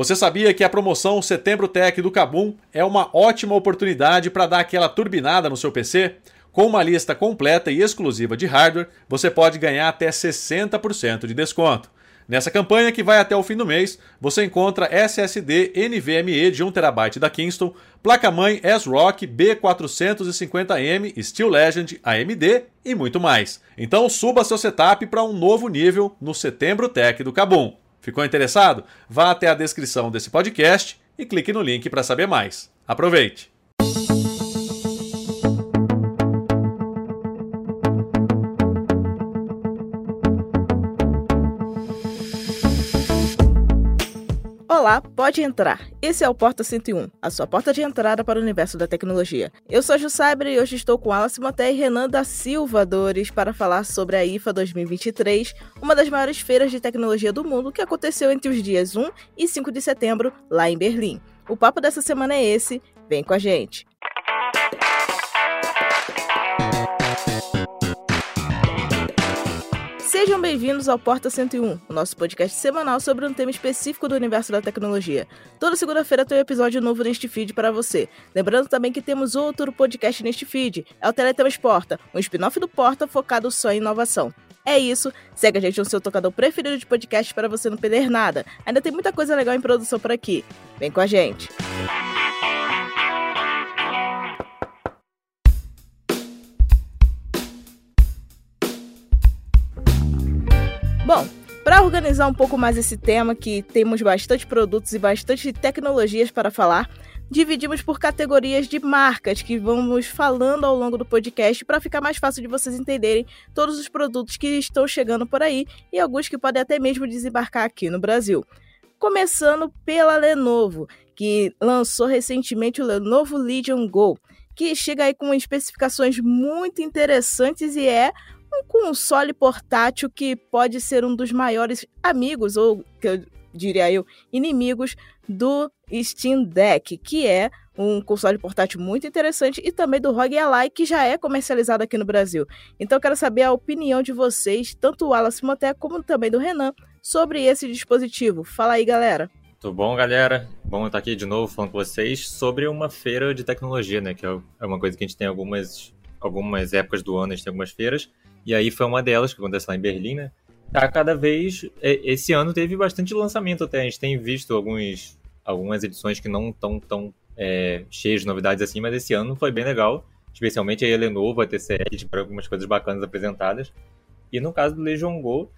Você sabia que a promoção Setembro Tech do Kabum é uma ótima oportunidade para dar aquela turbinada no seu PC? Com uma lista completa e exclusiva de hardware, você pode ganhar até 60% de desconto. Nessa campanha, que vai até o fim do mês, você encontra SSD NVMe de 1TB da Kingston, placa-mãe S-Rock B450M Steel Legend AMD e muito mais. Então suba seu setup para um novo nível no Setembro Tech do Kabum. Ficou interessado? Vá até a descrição desse podcast e clique no link para saber mais. Aproveite! Pode entrar. Esse é o Porta 101, a sua porta de entrada para o universo da tecnologia. Eu sou a Jussabre e hoje estou com Alice Moté e Renan da Silva Dores para falar sobre a IFA 2023, uma das maiores feiras de tecnologia do mundo que aconteceu entre os dias 1 e 5 de setembro, lá em Berlim. O papo dessa semana é esse, vem com a gente. Sejam bem-vindos ao Porta 101, o nosso podcast semanal sobre um tema específico do universo da tecnologia. Toda segunda-feira tem um episódio novo neste feed para você. Lembrando também que temos outro podcast neste feed, é o Teletemas Porta, um spin-off do Porta focado só em inovação. É isso, segue a gente no seu tocador preferido de podcast para você não perder nada. Ainda tem muita coisa legal em produção por aqui. Vem com a gente! Bom, para organizar um pouco mais esse tema, que temos bastante produtos e bastante tecnologias para falar, dividimos por categorias de marcas que vamos falando ao longo do podcast para ficar mais fácil de vocês entenderem todos os produtos que estão chegando por aí e alguns que podem até mesmo desembarcar aqui no Brasil. Começando pela Lenovo, que lançou recentemente o Lenovo Legion Go, que chega aí com especificações muito interessantes e é um console portátil que pode ser um dos maiores amigos, ou que eu diria eu, inimigos do Steam Deck, que é um console portátil muito interessante, e também do ROG Ally, que já é comercializado aqui no Brasil. Então eu quero saber a opinião de vocês, tanto o Wallace Moté como também do Renan, sobre esse dispositivo. Fala aí, galera. Tudo bom, galera? Bom estar aqui de novo falando com vocês sobre uma feira de tecnologia, né? Que é uma coisa que a gente tem algumas, algumas épocas do ano, a gente tem algumas feiras. E aí foi uma delas que aconteceu lá em Berlim, né? A cada vez, esse ano teve bastante lançamento até. A gente tem visto alguns, algumas edições que não estão tão, é, cheias de novidades assim, mas esse ano foi bem legal. Especialmente a Lenovo, a TCL, para algumas coisas bacanas apresentadas. E no caso do Legion Go,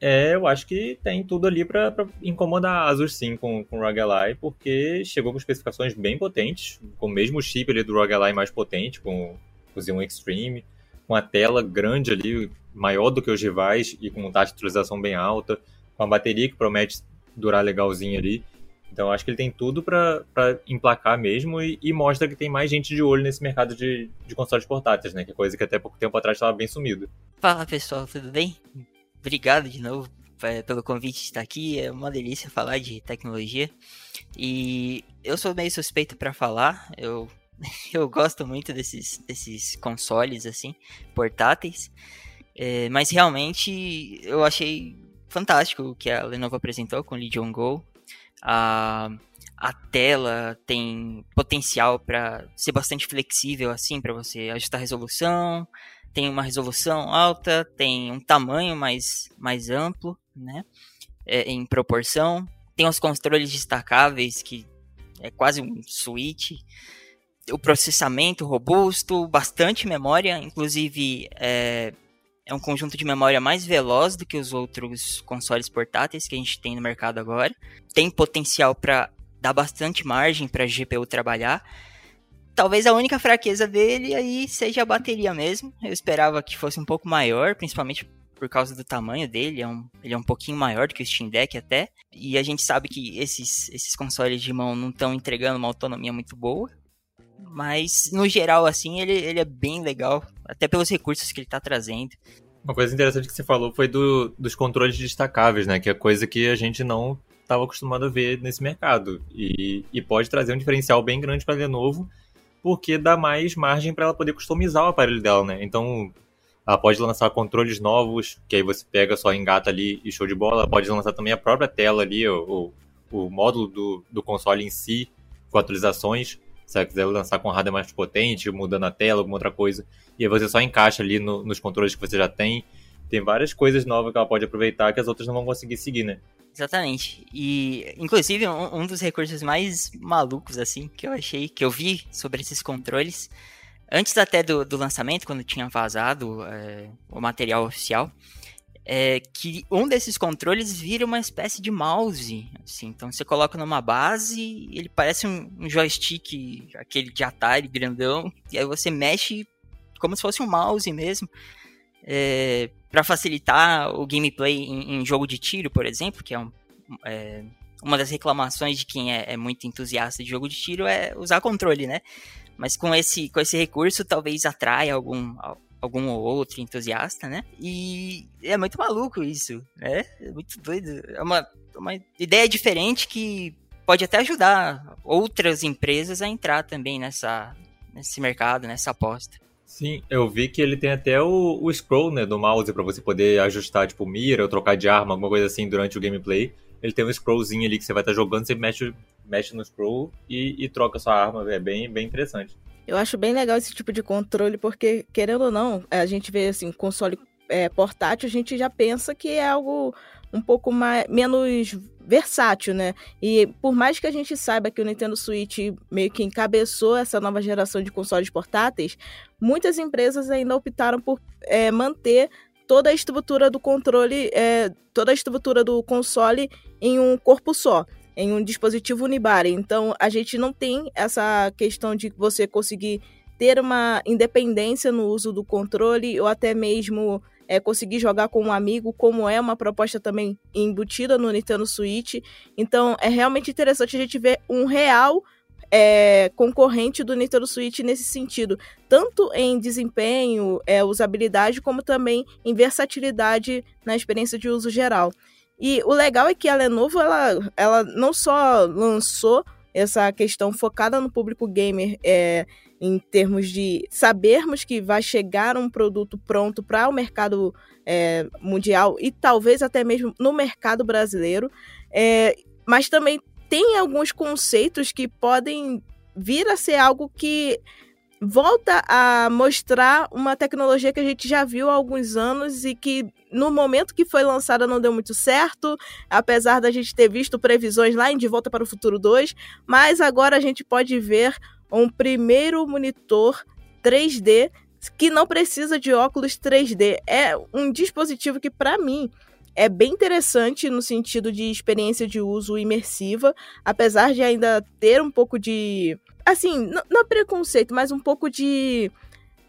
é, eu acho que tem tudo ali para incomodar a Asus sim com, com o ROG Ally, porque chegou com especificações bem potentes, com o mesmo chip ali do ROG Ally mais potente, com o Xeon Extreme com a tela grande ali, maior do que os rivais e com taxa de atualização bem alta, com a bateria que promete durar legalzinho ali. Então acho que ele tem tudo para emplacar mesmo e, e, mostra que tem mais gente de olho nesse mercado de, de consoles portáteis, né? Que é coisa que até pouco tempo atrás estava bem sumido. Fala pessoal, tudo bem? Obrigado de novo é, pelo convite de estar aqui. É uma delícia falar de tecnologia. E eu sou meio suspeito para falar. Eu eu gosto muito desses, desses consoles, assim, portáteis. É, mas realmente eu achei fantástico o que a Lenovo apresentou com o Legion Go. A, a tela tem potencial para ser bastante flexível, assim, para você ajustar a resolução. Tem uma resolução alta, tem um tamanho mais, mais amplo, né? É, em proporção. Tem os controles destacáveis, que é quase um switch o processamento robusto, bastante memória, inclusive é, é, um conjunto de memória mais veloz do que os outros consoles portáteis que a gente tem no mercado agora. Tem potencial para dar bastante margem para a GPU trabalhar. Talvez a única fraqueza dele aí seja a bateria mesmo. Eu esperava que fosse um pouco maior, principalmente por causa do tamanho dele, é um, ele é um pouquinho maior do que o Steam Deck até. E a gente sabe que esses, esses consoles de mão não estão entregando uma autonomia muito boa. Mas, no geral, assim, ele, ele é bem legal. Até pelos recursos que ele tá trazendo. Uma coisa interessante que você falou foi do, dos controles destacáveis, né? Que é coisa que a gente não estava acostumado a ver nesse mercado. E, e pode trazer um diferencial bem grande para a Lenovo, porque dá mais margem para ela poder customizar o aparelho dela, né? Então, ela pode lançar controles novos, que aí você pega, só engata ali e show de bola. Pode lançar também a própria tela ali, ou, ou o módulo do, do console em si, com atualizações. Se você quiser lançar com hardware mais potente, mudando a tela, alguma outra coisa. E aí você só encaixa ali no, nos controles que você já tem. Tem várias coisas novas que ela pode aproveitar que as outras não vão conseguir seguir, né? Exatamente. E, inclusive, um, um, dos recursos mais malucos, assim, que eu achei, que eu vi sobre esses controles, antes até do, do lançamento, quando tinha vazado é, o material oficial, é que um desses controles vira uma espécie de mouse. Assim. Então você coloca numa base, ele parece um, um joystick, aquele de Atari grandão, e aí você mexe como se fosse um mouse mesmo. É, para facilitar o gameplay em, em, jogo de tiro, por exemplo, que é, um, é uma das reclamações de quem é, é, muito entusiasta de jogo de tiro é usar controle, né? Mas com esse, com esse recurso talvez atraia algum, algum ou outro entusiasta, né? E é muito maluco isso, né? É muito doido. É uma, uma ideia diferente que pode até ajudar outras empresas a entrar também nessa, nesse mercado, nessa aposta. Sim, eu vi que ele tem até o, o scroll né, do mouse para você poder ajustar, tipo, mira ou trocar de arma, alguma coisa assim durante o gameplay. Ele tem um scrollzinho ali que você vai estar tá jogando, você mexe, mexe no scroll e, e troca sua arma. É bem, bem interessante. Eu acho bem legal esse tipo de controle, porque, querendo ou não, a gente vê assim, console é, portátil, a gente já pensa que é algo um pouco mais, menos versátil, né? E por mais que a gente saiba que o Nintendo Switch meio que encabeçou essa nova geração de consoles portáteis, muitas empresas ainda optaram por é, manter toda a estrutura do controle, é, toda a estrutura do console em um corpo só em um dispositivo unibody. Então, a gente não tem essa questão de você conseguir ter uma independência no uso do controle ou até mesmo é, conseguir jogar com um amigo, como é uma proposta também embutida no Nintendo Switch. Então, é realmente interessante a gente ver um real é, concorrente do Nintendo Switch nesse sentido, tanto em desempenho, é, usabilidade, como também em versatilidade na experiência de uso geral. E o legal é que a Lenovo, ela, ela não só lançou essa questão focada no público gamer é, em termos de sabermos que vai chegar um produto pronto para o mercado é, mundial e talvez até mesmo no mercado brasileiro, é, mas também tem alguns conceitos que podem vir a ser algo que volta a mostrar uma tecnologia que a gente já viu há alguns anos e que no momento que foi lançada não deu muito certo, apesar da gente ter visto previsões lá em De Volta para o Futuro 2, mas agora a gente pode ver um primeiro monitor 3D que não precisa de óculos 3D. É um dispositivo que para mim é bem interessante no sentido de experiência de uso imersiva, apesar de ainda ter um pouco de assim, não, preconceito, mas um pouco de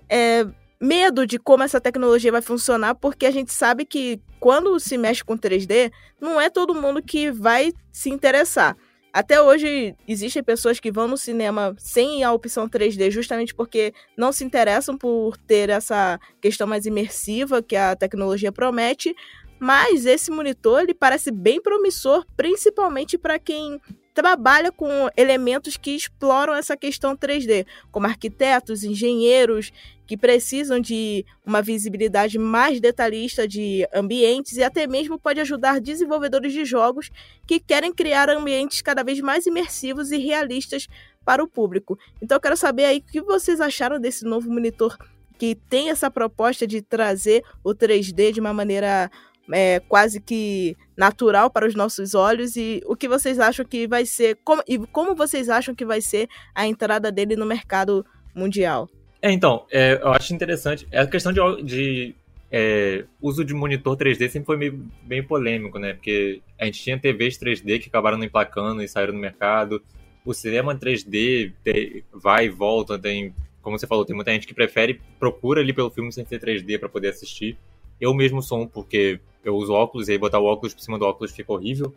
é, medo de como essa tecnologia vai funcionar, porque a gente sabe que quando se mexe com 3D, não é todo mundo que vai se interessar. Até hoje existem pessoas que vão no cinema sem a opção 3D, justamente porque não se interessam por ter essa questão mais imersiva que a tecnologia promete. Mas esse monitor ele parece bem promissor, principalmente para quem trabalha com elementos que exploram essa questão 3D, como arquitetos, engenheiros que precisam de uma visibilidade mais detalhista de ambientes e até mesmo pode ajudar desenvolvedores de jogos que querem criar ambientes cada vez mais imersivos e realistas para o público. Então eu quero saber aí o que vocês acharam desse novo monitor que tem essa proposta de trazer o 3D de uma maneira é, quase que natural para os nossos olhos e o que vocês acham que vai ser como, e como vocês acham que vai ser a entrada dele no mercado mundial? É, então, é, eu acho interessante. A questão de, de é, uso de monitor 3D sempre foi meio, polêmico, né? Porque a gente tinha TVs 3D que acabaram não emplacando e saíram no mercado. O cinema 3D tem, vai e volta, tem, como você falou, tem muita gente que prefere, procura ali pelo filme sem ser 3D para poder assistir. Eu mesmo sou um, porque eu uso óculos e aí botar o óculos por cima do óculos fica horrível.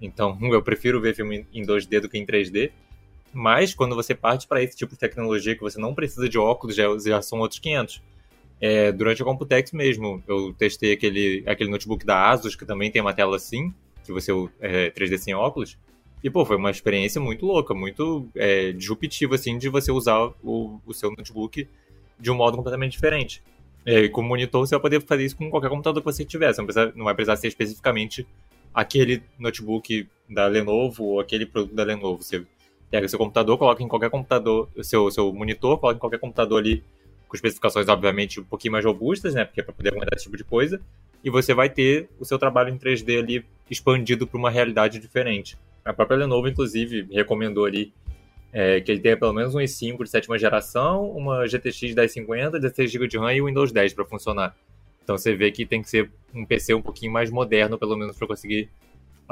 Então eu prefiro ver filme em 2D do que em 3D. Mas quando você parte para esse tipo de tecnologia que você não precisa de óculos, já, já são outros 500. É, durante a Computex mesmo, eu testei aquele, aquele notebook da Asus, que também tem uma tela assim, que você é 3D sem óculos. E, pô, foi uma experiência muito louca, muito é, disruptiva, assim, de você usar o, o seu notebook de um modo completamente diferente. É, e com monitor você vai poder fazer isso com qualquer computador que você tiver. Você não, precisa, não vai precisar ser especificamente aquele notebook da Lenovo ou aquele produto da Lenovo. Você pega seu computador, coloca em qualquer computador, seu, seu monitor, coloca em qualquer computador ali, com especificações, obviamente, um pouquinho mais robustas, né? Porque é para poder aguentar esse tipo de coisa. E você vai ter o seu trabalho em 3D ali expandido para uma realidade diferente. A própria Lenovo, inclusive, recomendou ali é, que ele tenha pelo menos um i5 de sétima geração, uma GTX 1050, 16 GB de RAM e o Windows 10 para funcionar. Então você vê que tem que ser um PC um pouquinho mais moderno, pelo menos, para conseguir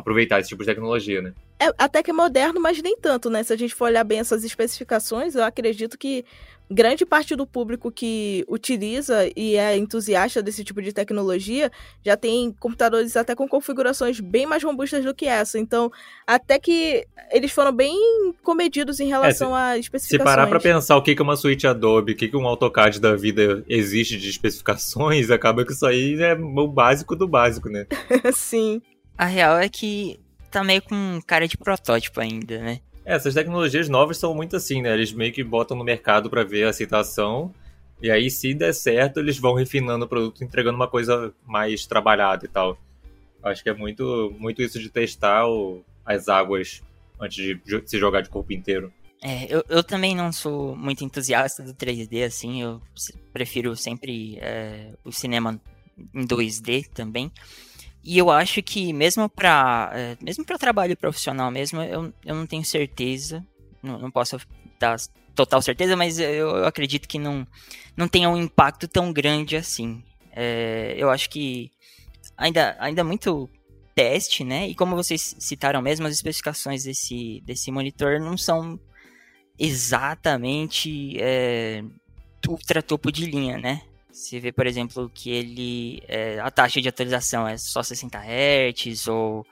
aproveitar esse tipo de tecnologia, né? É, até que é moderno, mas nem tanto, né? Se a gente for olhar bem essas especificações, eu acredito que grande parte do público que utiliza e é entusiasta desse tipo de tecnologia já tem computadores até com configurações bem mais robustas do que essa. Então, até que eles foram bem comedidos em relação é, se, a especificações. Se parar para pensar o que é uma suíte Adobe, o que um AutoCAD da vida existe de especificações, acaba que isso aí é o básico do básico, né? Sim. A real é que tá meio com cara de protótipo ainda, né? É, essas tecnologias novas são muito assim, né? Eles meio que botam no mercado para ver a aceitação. E aí, se der certo, eles vão refinando o produto, entregando uma coisa mais trabalhada e tal. Acho que é muito, muito isso de testar o, as águas antes de se jogar de corpo inteiro. É, eu, eu também não sou muito entusiasta do 3D, assim, eu prefiro sempre é, o cinema em 2D também. E eu acho que mesmo para é, mesmo para trabalho profissional mesmo, eu, eu não tenho certeza, não, não posso dar total certeza, mas eu, eu, acredito que não, não tenha um impacto tão grande assim. É, eu acho que ainda, ainda muito teste, né? E como vocês citaram mesmo, as especificações desse, desse monitor não são exatamente é, ultra topo de linha, né? Você vê, por exemplo, que ele é, a taxa de atualização é só 60 Hz, ou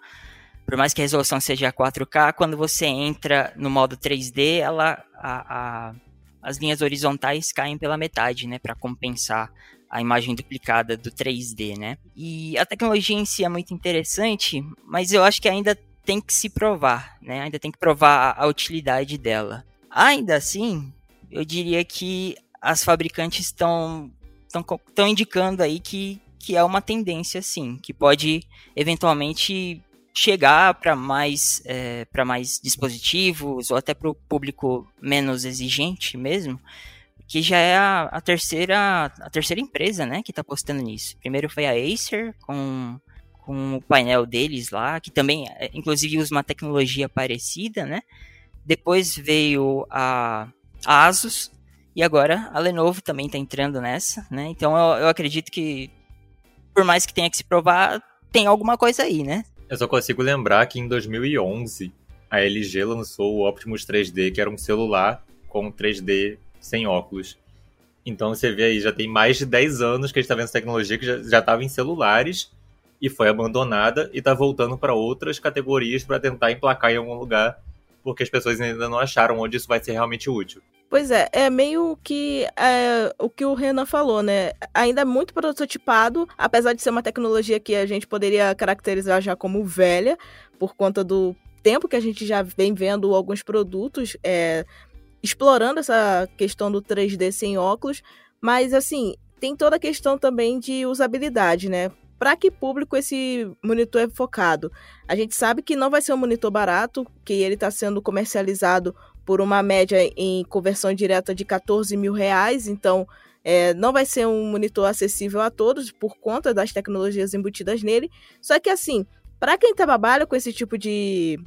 por mais que a resolução seja 4K, quando você entra no modo 3D, ela, a, a, as linhas horizontais caem pela metade, né, para compensar a imagem duplicada do 3D, né? E a tecnologia em si é muito interessante, mas eu acho que ainda tem que se provar, né? Ainda tem que provar a utilidade dela. Ainda assim, eu diria que as fabricantes estão estão indicando aí que, que é uma tendência, sim, que pode eventualmente chegar para mais, é, para mais dispositivos ou até para o público menos exigente mesmo, que já é a, a, terceira a terceira empresa, né, que está apostando nisso. Primeiro foi a Acer com com o painel deles lá, que também, é, inclusive, usa uma tecnologia parecida, né? Depois veio a, a Asus e agora a Lenovo também está entrando nessa, né? Então eu, eu acredito que, por mais que tenha que se provar, tem alguma coisa aí, né? Eu só consigo lembrar que em 2011 a LG lançou o Optimus 3D, que era um celular com 3D sem óculos. Então você vê aí, já tem mais de 10 anos que a gente está vendo essa tecnologia que já estava em celulares e foi abandonada e está voltando para outras categorias para tentar emplacar em algum lugar, porque as pessoas ainda não acharam onde isso vai ser realmente útil. Pois é, é meio que é, o que o Renan falou, né? Ainda é muito prototipado, apesar de ser uma tecnologia que a gente poderia caracterizar já como velha, por conta do tempo que a gente já vem vendo alguns produtos é, explorando essa questão do 3D sem óculos, mas assim, tem toda a questão também de usabilidade, né? Para que público esse monitor é focado? A gente sabe que não vai ser um monitor barato, que ele está sendo comercializado por uma média em conversão direta de 14 mil reais, então é, não vai ser um monitor acessível a todos por conta das tecnologias embutidas nele. Só que assim, para quem trabalha com esse tipo de,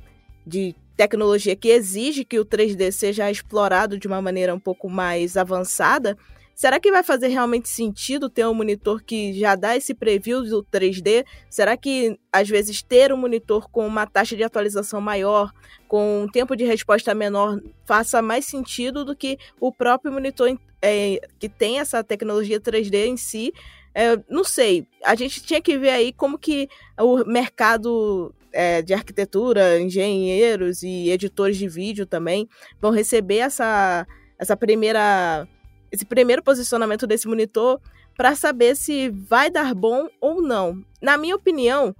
de tecnologia que exige que o 3D seja explorado de uma maneira um pouco mais avançada, Será que vai fazer realmente sentido ter um monitor que já dá esse preview do 3D? Será que, às vezes, ter um monitor com uma taxa de atualização maior, com um tempo de resposta menor, faça mais sentido do que o próprio monitor é, que tem essa tecnologia 3D em si? É, não sei. A gente tinha que ver aí como que o mercado é, de arquitetura, engenheiros e editores de vídeo também vão receber essa, essa primeira esse primeiro posicionamento desse monitor para saber se vai dar bom ou não. Na minha opinião,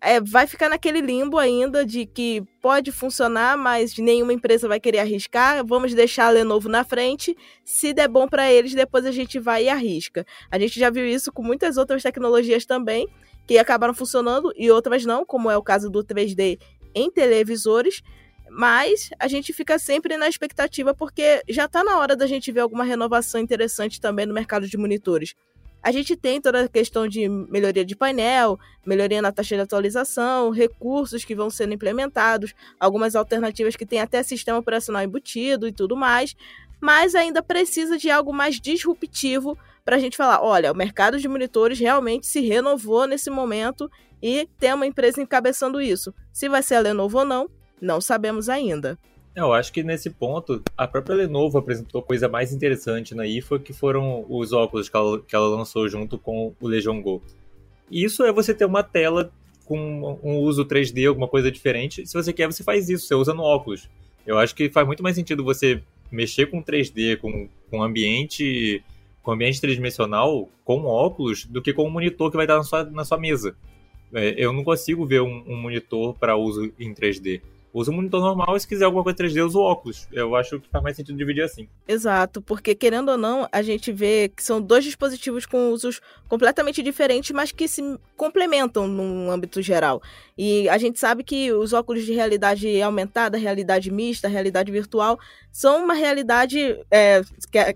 é, vai ficar naquele limbo ainda de que pode funcionar, mas nenhuma empresa vai querer arriscar. Vamos deixar a Lenovo na frente. Se der bom para eles, depois a gente vai e arrisca. A gente já viu isso com muitas outras tecnologias também, que acabaram funcionando e outras não, como é o caso do 3D em televisores. Mas a gente fica sempre na expectativa porque já está na hora da gente ver alguma renovação interessante também no mercado de monitores. A gente tem toda a questão de melhoria de painel, melhoria na taxa de atualização, recursos que vão sendo implementados, algumas alternativas que têm até sistema operacional embutido e tudo mais, mas ainda precisa de algo mais disruptivo para a gente falar: olha, o mercado de monitores realmente se renovou nesse momento e tem uma empresa encabeçando isso. Se vai ser a Lenovo ou não, não sabemos ainda. Eu acho que nesse ponto, a própria Lenovo apresentou coisa mais interessante na IFA, que foram os óculos que ela, que ela lançou junto com o Legion Go. E isso é você ter uma tela com um uso 3D, alguma coisa diferente. Se você quer, você faz isso, você usa no óculos. Eu acho que faz muito mais sentido você mexer com 3D, com, com ambiente com ambiente tridimensional com óculos do que com um monitor que vai estar na sua, na sua mesa. É, eu não consigo ver um, um monitor para uso em 3D usa um monitor normal e se quiser alguma coisa 3D, usa o óculos. Eu acho que faz mais sentido dividir assim. Exato, porque querendo ou não, a gente vê que são dois dispositivos com usos completamente diferentes, mas que se complementam num âmbito geral. E a gente sabe que os óculos de realidade aumentada, realidade mista, realidade virtual, são uma realidade, é,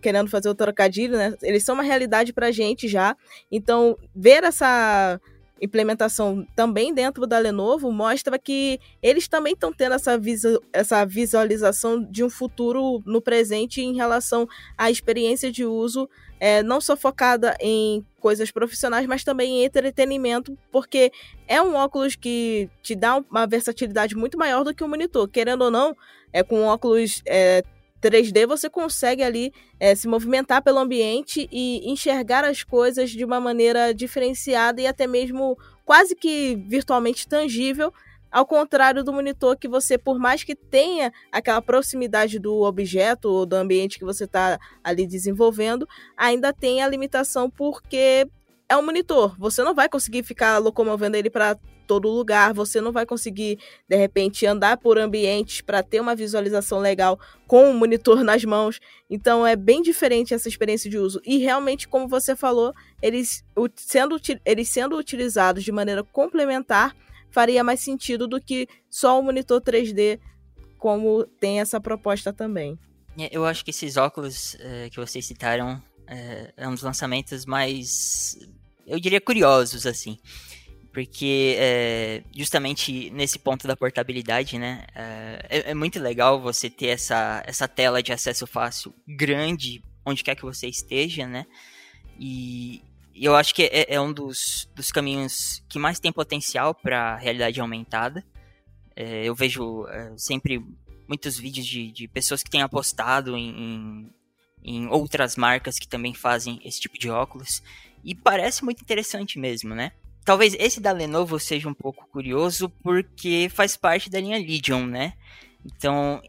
querendo fazer o trocadilho, né? Eles são uma realidade pra gente já. Então, ver essa implementação também dentro da Lenovo mostra que eles também estão tendo essa, visu essa visualização de um futuro no presente em relação à experiência de uso, é, não só focada em coisas profissionais, mas também em entretenimento, porque é um óculos que te dá uma versatilidade muito maior do que um monitor. Querendo ou não, é com óculos é, 3D você consegue ali é, se movimentar pelo ambiente e enxergar as coisas de uma maneira diferenciada e até mesmo quase que virtualmente tangível, ao contrário do monitor que você, por mais que tenha aquela proximidade do objeto ou do ambiente que você está ali desenvolvendo, ainda tem a limitação porque é um monitor. Você não vai conseguir ficar locomovendo ele para todo lugar, você não vai conseguir de repente andar por ambientes para ter uma visualização legal com o monitor nas mãos. Então é bem diferente essa experiência de uso. E realmente, como você falou, eles sendo, eles sendo utilizados de maneira complementar faria mais sentido do que só o monitor 3D, como tem essa proposta também. É, eu acho que esses óculos é, que vocês citaram é, é um dos lançamentos mais, eu diria, curiosos, assim. Porque é, justamente nesse ponto da portabilidade, né? É, é, muito legal você ter essa, essa tela de acesso fácil grande, onde quer que você esteja, né? E, eu acho que é, é, um dos, dos caminhos que mais tem potencial para realidade aumentada. É, eu vejo é, sempre muitos vídeos de, de pessoas que têm apostado em, em, em outras marcas que também fazem esse tipo de óculos. E parece muito interessante mesmo, né? Talvez esse da Lenovo seja um pouco curioso porque faz parte da linha Legion, né? Então,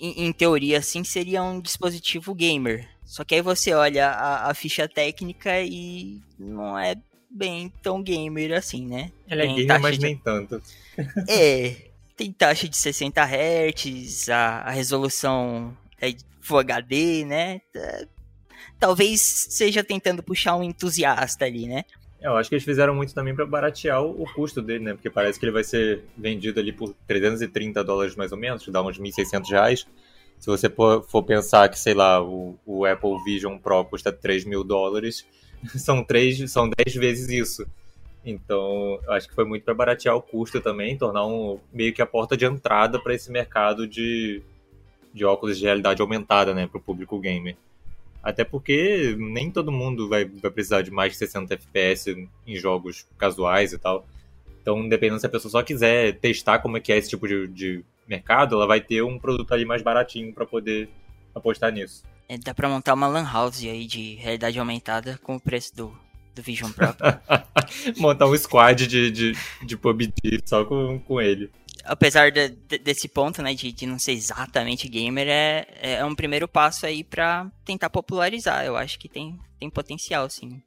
em, em teoria, assim, seria um dispositivo gamer. Só que aí você olha a, a ficha técnica e não é bem tão gamer assim, né? Ele é gamer, mas de... nem tanto. é, tem taxa de 60 Hz, a, a resolução é Full HD, né? É, talvez seja tentando puxar um entusiasta ali, né? É, eu acho que eles fizeram muito também para baratear o, custo dele, né? Porque parece que ele vai ser vendido ali por 330 dólares mais ou menos, dá uns 1.600 reais. Se você for pensar que, sei lá, o, o Apple Vision Pro custa 3 mil dólares, são, 3, são 10 vezes isso. Então, acho que foi muito para baratear o custo também, tornar um, meio que a porta de entrada para esse mercado de, de óculos de realidade aumentada, né, para o público gamer. Até porque nem todo mundo vai, vai precisar de mais de 60 FPS em jogos casuais e tal. Então, dependendo se a pessoa só quiser testar como é que é esse tipo de, de mercado, ela vai ter um produto ali mais baratinho para poder apostar nisso. É, dá pra montar uma lan house aí de realidade aumentada com o preço do, do Vision Pro. montar um squad de, de, de PUBG só com, com ele apesar de, de, desse ponto, né, de, de, não ser exatamente gamer, é, é um primeiro passo aí para tentar popularizar. Eu acho que tem, tem potencial, sim.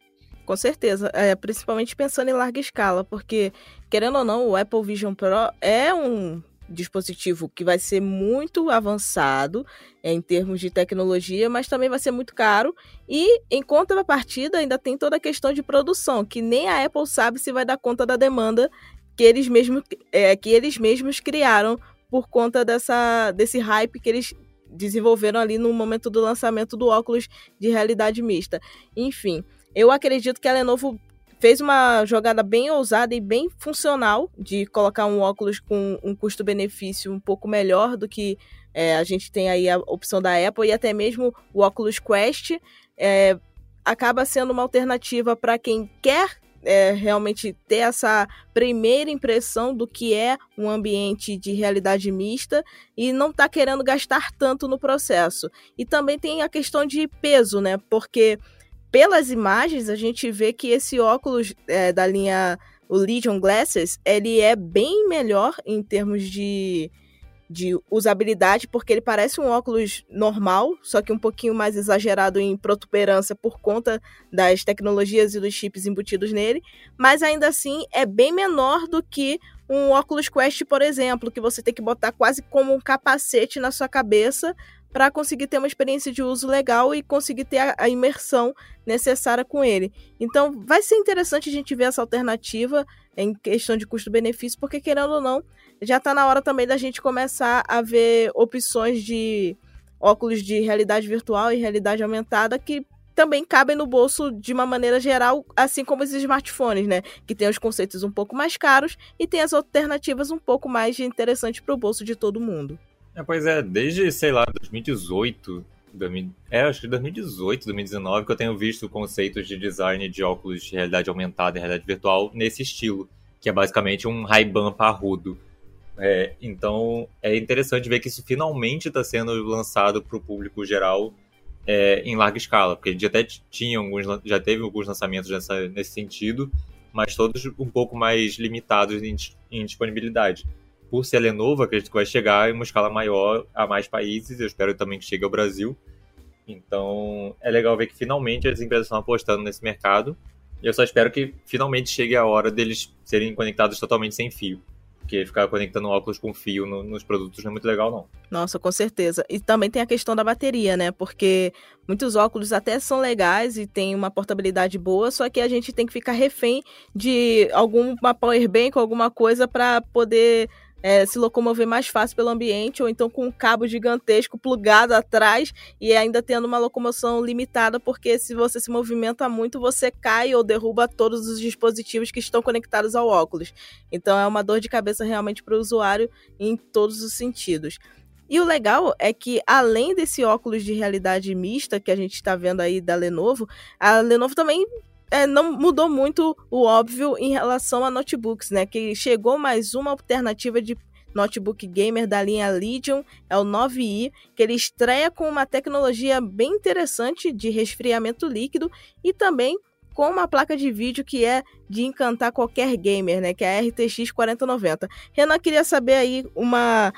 Com certeza, é, principalmente pensando em larga escala, porque, querendo ou não, o Apple Vision Pro é um dispositivo que vai ser muito avançado em termos de tecnologia, mas também vai ser muito caro. E em contrapartida, ainda tem toda a questão de produção, que nem a Apple sabe se vai dar conta da demanda que eles mesmos, é, que eles mesmos criaram por conta dessa, desse hype que eles desenvolveram ali no momento do lançamento do óculos de realidade mista. Enfim, eu acredito que a Lenovo fez uma jogada bem ousada e bem funcional de colocar um óculos com um custo-benefício um pouco melhor do que é, a gente tem aí a opção da Apple e até mesmo o Oculus Quest. É, acaba sendo uma alternativa para quem quer é, realmente ter essa primeira impressão do que é um ambiente de realidade mista e não está querendo gastar tanto no processo. E também tem a questão de peso, né? Porque pelas imagens a gente vê que esse óculos é, da linha o Legion Glasses ele é bem melhor em termos de de usabilidade, porque ele parece um óculos normal, só que um pouquinho mais exagerado em protuberância por conta das tecnologias e dos chips embutidos nele, mas ainda assim é bem menor do que um óculos Quest, por exemplo, que você tem que botar quase como um capacete na sua cabeça para conseguir ter uma experiência de uso legal e conseguir ter a, imersão necessária com ele. Então, vai ser interessante a gente ver essa alternativa em questão de custo-benefício, porque querendo ou não, já está na hora também da gente começar a ver opções de óculos de realidade virtual e realidade aumentada que também cabem no bolso de uma maneira geral, assim como os smartphones, né? Que tem os conceitos um pouco mais caros e tem as alternativas um pouco mais interessantes para o bolso de todo mundo. É, pois é, desde, sei lá, 2018, 2000, é, acho que 2018, 2019, que eu tenho visto conceitos de design de óculos de realidade aumentada e realidade virtual nesse estilo, que é basicamente um Ray-Ban parrudo. É, então, é interessante ver que isso finalmente está sendo lançado para o público geral é, em larga escala, porque já até tinha alguns, já teve alguns lançamentos nessa, nesse sentido, mas todos um pouco mais limitados em, em disponibilidade por ser a Lenovo, acredito que vai chegar em uma escala maior a mais países. Eu espero também que chegue ao Brasil. Então, é legal ver que finalmente as empresas estão apostando nesse mercado. E eu só espero que finalmente chegue a hora deles serem conectados totalmente sem fio. Porque ficar conectando óculos com fio no, nos produtos não é muito legal, não. Nossa, com certeza. E também tem a questão da bateria, né? Porque muitos óculos até são legais e tem uma portabilidade boa, só que a gente tem que ficar refém de alguma power bank, alguma coisa para poder é, se locomover mais fácil pelo ambiente, ou então com um cabo gigantesco plugado atrás e ainda tendo uma locomoção limitada, porque se você se movimenta muito, você cai ou derruba todos os dispositivos que estão conectados ao óculos. Então é uma dor de cabeça realmente para o usuário em todos os sentidos. E o legal é que, além desse óculos de realidade mista que a gente está vendo aí da Lenovo, a Lenovo também é, não mudou muito o óbvio em relação a notebooks, né? Que chegou mais uma alternativa de notebook gamer da linha Legion, é o 9i, que ele estreia com uma tecnologia bem interessante de resfriamento líquido e também com uma placa de vídeo que é de encantar qualquer gamer, né? Que é a RTX 4090. Renan queria saber aí uma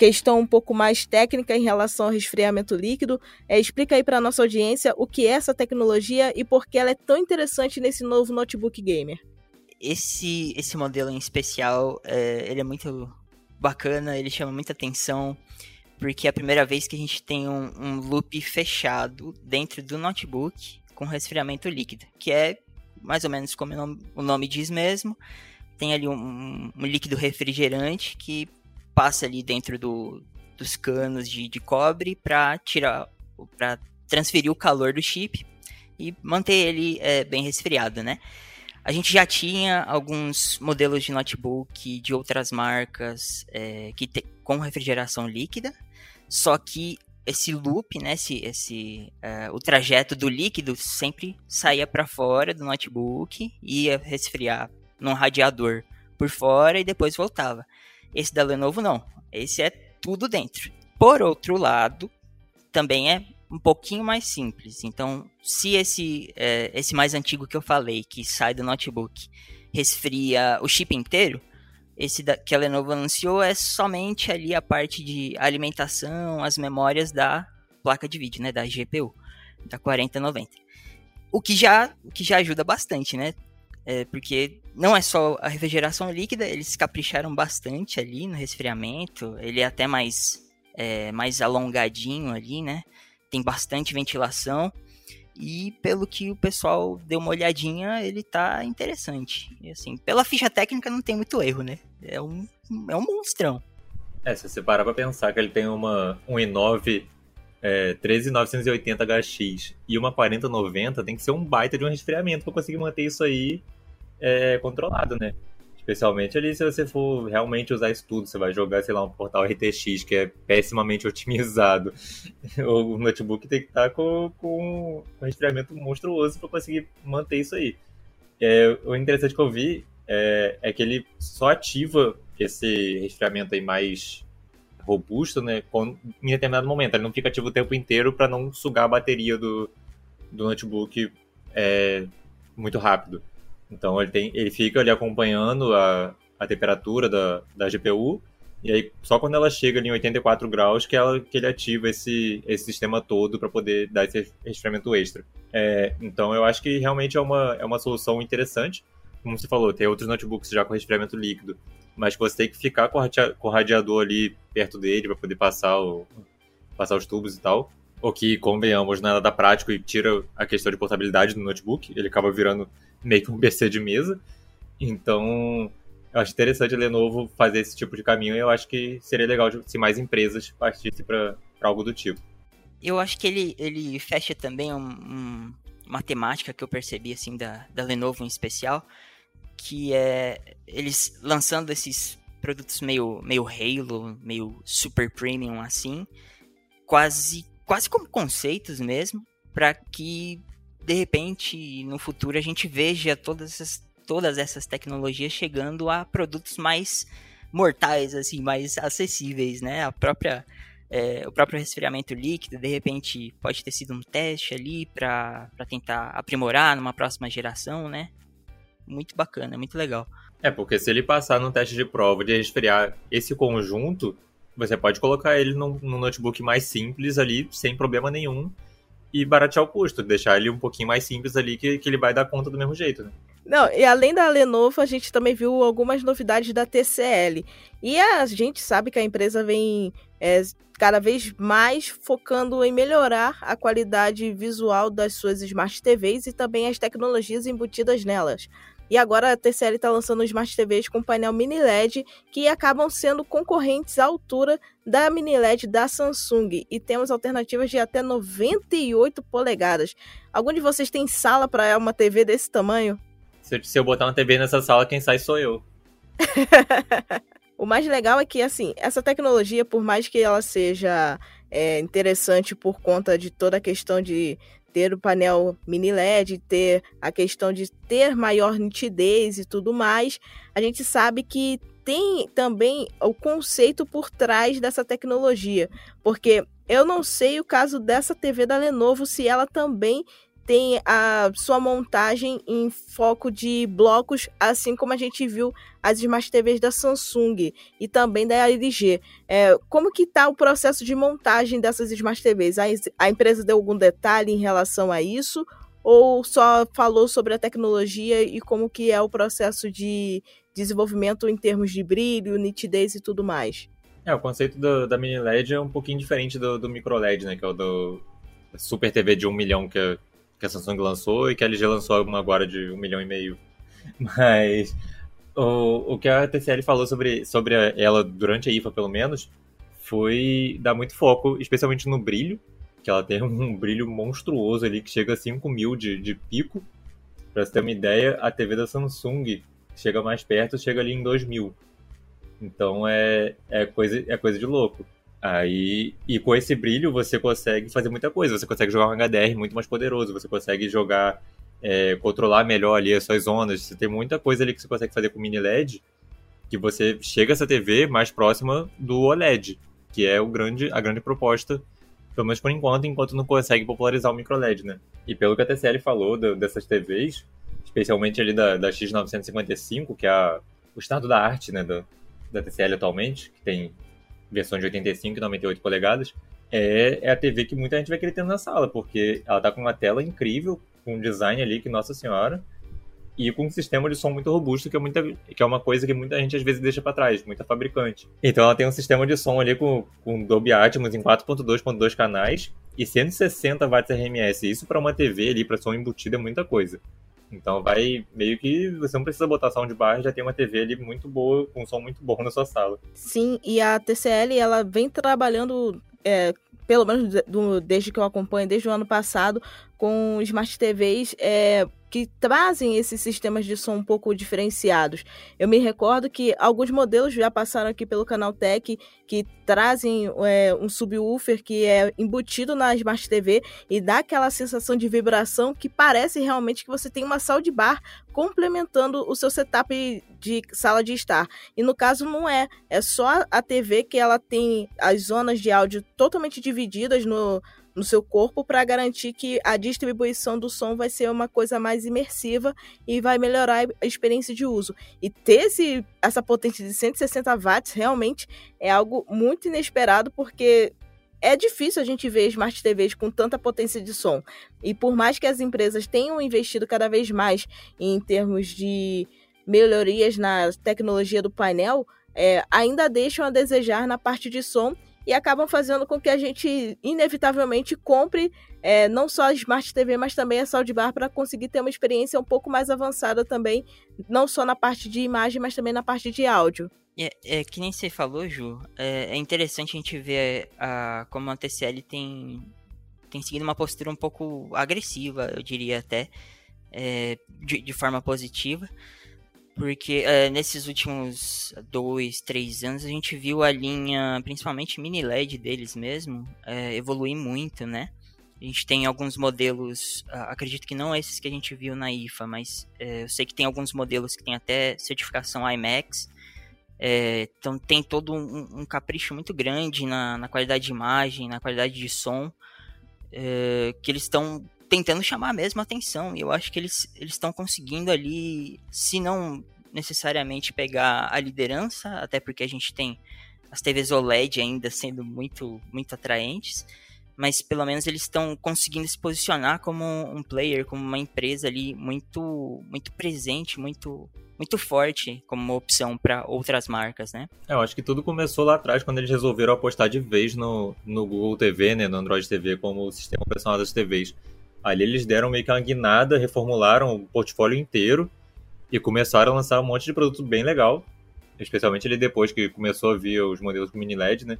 questão um pouco mais técnica em relação ao resfriamento líquido. É, explica aí para a nossa audiência o que é essa tecnologia e por que ela é tão interessante nesse novo notebook gamer. Esse, esse modelo em especial, é, ele é muito bacana, ele chama muita atenção, porque é a primeira vez que a gente tem um, um loop fechado dentro do notebook com resfriamento líquido, que é mais ou menos como o nome, o nome diz mesmo, tem ali um, um líquido refrigerante que passa ali dentro do, dos canos de, de cobre para tirar, para transferir o calor do chip e manter ele é, bem resfriado, né? A gente já tinha alguns modelos de notebook de outras marcas é, que te, com refrigeração líquida, só que esse loop, né, esse, esse é, o trajeto do líquido sempre saía para fora do notebook, ia resfriar num radiador por fora e depois voltava. Esse da Lenovo não. Esse é tudo dentro. Por outro lado, também é um pouquinho mais simples. Então, se esse, é, esse mais antigo que eu falei, que sai do notebook, resfria o chip inteiro, esse da, que a Lenovo anunciou é somente ali a parte de alimentação, as memórias da placa de vídeo, né, da GPU, da 4090. O que já, o que já ajuda bastante, né? É, porque não é só a refrigeração líquida, eles capricharam bastante ali no resfriamento. Ele é até mais, é, mais alongadinho ali, né? Tem bastante ventilação. E pelo que o pessoal deu uma olhadinha, ele tá interessante. E assim, pela ficha técnica não tem muito erro, né? É um, é um monstrão. É, se você parar pra pensar que ele tem uma, um i9 é, 13980HX e uma 4090, tem que ser um baita de um resfriamento pra conseguir manter isso aí é, controlado, né? Especialmente ali se você for realmente usar isso tudo, você vai jogar, sei lá, um portal RTX que é pessimamente otimizado. o notebook tem que estar com, com um resfriamento monstruoso para conseguir manter isso aí. É, o interessante que eu vi é, é, que ele só ativa esse resfriamento aí mais robusto, né, em determinado momento. Ele não fica ativo o tempo inteiro para não sugar a bateria do, do notebook é, muito rápido. Então ele, tem, ele fica ali acompanhando a, a temperatura da, da GPU, e aí só quando ela chega ali em 84 graus que, ela, que ele ativa esse, esse sistema todo para poder dar esse resfriamento extra. É, então eu acho que realmente é uma, é uma solução interessante. Como você falou, tem outros notebooks já com resfriamento líquido, mas você tem que ficar com, o radiador ali perto dele para poder passar, o, passar os tubos e tal. O que, convenhamos, não é nada prático e tira a questão de portabilidade do notebook. Ele acaba virando meio que um PC de mesa. Então, eu acho interessante a Lenovo fazer esse tipo de caminho e eu acho que seria legal se mais empresas partissem para algo do tipo. Eu acho que ele, ele fecha também um, um, uma temática que eu percebi assim da, da Lenovo em especial, que é eles lançando esses produtos meio, meio Halo, meio super premium assim, quase quase como conceitos mesmo, para que de repente no futuro a gente veja todas essas, todas essas tecnologias chegando a produtos mais mortais, assim, mais acessíveis, né? A própria é, o próprio resfriamento líquido, de repente, pode ter sido um teste ali para tentar aprimorar numa próxima geração, né? Muito bacana, muito legal. É, porque se ele passar no teste de prova de resfriar esse conjunto, você pode colocar ele num, num notebook mais simples ali, sem problema nenhum, e baratear o custo, deixar ele um pouquinho mais simples ali, que, que ele vai dar conta do mesmo jeito, né? Não, e além da Lenovo, a gente também viu algumas novidades da TCL. E a gente sabe que a empresa vem é, cada vez mais focando em melhorar a qualidade visual das suas Smart TVs e também as tecnologias embutidas nelas. E agora a TCL está lançando Smart TVs com painel mini LED que acabam sendo concorrentes à altura da mini LED da Samsung. E temos alternativas de até 98 polegadas. Algum de vocês tem sala para uma TV desse tamanho? Se, se eu botar uma TV nessa sala, quem sai sou eu. o mais legal é que, assim, essa tecnologia, por mais que ela seja é, interessante por conta de toda a questão de ter o painel mini LED, ter a questão de ter maior nitidez e tudo mais, a gente sabe que tem também o conceito por trás dessa tecnologia, porque eu não sei o caso dessa TV da Lenovo se ela também tem a sua montagem em foco de blocos, assim como a gente viu as Smart TVs da Samsung e também da LG. É, como que está o processo de montagem dessas Smart TVs? A, a empresa deu algum detalhe em relação a isso? Ou só falou sobre a tecnologia e como que é o processo de desenvolvimento em termos de brilho, nitidez e tudo mais? É, o conceito do, da mini LED é um pouquinho diferente do, do micro LED, né? Que é o do Super TV de um milhão que que a Samsung lançou e que a LG lançou uma agora de um milhão e meio. Mas o, o que a TCL falou sobre, sobre ela durante a IFA, pelo menos, foi dar muito foco, especialmente no brilho, que ela tem um brilho monstruoso ali, que chega a 5 mil de, de pico. Pra você ter uma ideia, a TV da Samsung chega mais perto, chega ali em 2 mil. Então é, é, coisa, é coisa de louco. Aí, e com esse brilho você consegue fazer muita coisa. Você consegue jogar um HDR muito mais poderoso, você consegue jogar, é, controlar melhor ali as suas zonas. Você tem muita coisa ali que você consegue fazer com mini LED, que você chega essa TV mais próxima do OLED, que é o grande, a grande proposta, pelo menos por enquanto, enquanto não consegue popularizar o micro LED, né? E pelo que a TCL falou do, dessas TVs, especialmente ali da, da X955, que é a, o estado da arte, né, da, da TCL atualmente, que tem versão de 85 e 98 polegadas, é, é a TV que muita gente vai querer ter na sala, porque ela tá com uma tela incrível, com um design ali que, nossa senhora, e com um sistema de som muito robusto, que é, muita, que é uma coisa que muita gente às vezes deixa para trás, muita fabricante. Então ela tem um sistema de som ali com, com Dolby Atmos em 4.2.2 canais e 160 watts RMS. Isso para uma TV ali, para som embutido, é muita coisa. Então vai meio que você não precisa botar soundbar, já tem uma TV ali muito boa, com um som muito bom na sua sala. Sim, e a TCL ela vem trabalhando é, pelo menos do, desde que eu acompanho, desde o ano passado, com Smart TVs é, que trazem esses sistemas de som um pouco diferenciados. Eu me recordo que alguns modelos já passaram aqui pelo canal Tech que trazem é, um subwoofer que é embutido na Smart TV e dá aquela sensação de vibração que parece realmente que você tem uma soundbar complementando o seu setup de sala de estar. E no caso não é, é só a TV que ela tem as zonas de áudio totalmente divididas no no seu corpo para garantir que a distribuição do som vai ser uma coisa mais imersiva e vai melhorar a experiência de uso. E ter esse, essa potência de 160 watts realmente é algo muito inesperado porque é difícil a gente ver smart TVs com tanta potência de som. E por mais que as empresas tenham investido cada vez mais em termos de melhorias na tecnologia do painel, é, ainda deixam a desejar na parte de som e acabam fazendo com que a gente inevitavelmente compre é, não só a Smart TV, mas também a Soundbar para conseguir ter uma experiência um pouco mais avançada também, não só na parte de imagem, mas também na parte de áudio. É, é que nem você falou, Ju, é, é interessante a gente ver a, como a TCL tem, tem seguido uma postura um pouco agressiva, eu diria até, é, de, de forma positiva. Porque é, nesses últimos dois, três anos a gente viu a linha, principalmente mini LED deles mesmo, é, evoluir muito, né? A gente tem alguns modelos, acredito que não esses que a gente viu na IFA, mas é, eu sei que tem alguns modelos que tem até certificação IMAX. É, então tem todo um, um, capricho muito grande na, na, qualidade de imagem, na qualidade de som, é, que eles estão tentando chamar a atenção. E eu acho que eles estão conseguindo ali, se não necessariamente pegar a liderança, até porque a gente tem as TVs OLED ainda sendo muito, muito atraentes, mas pelo menos eles estão conseguindo se posicionar como um player, como uma empresa ali muito, muito presente, muito, muito forte como uma opção para outras marcas, né? É, eu acho que tudo começou lá atrás quando eles resolveram apostar de vez no, no Google TV, né, no Android TV como sistema operacional das TVs. Ali eles deram meio que uma guinada, reformularam o portfólio inteiro e começaram a lançar um monte de produto bem legal, especialmente ali depois que começou a vir os modelos com mini LED, né?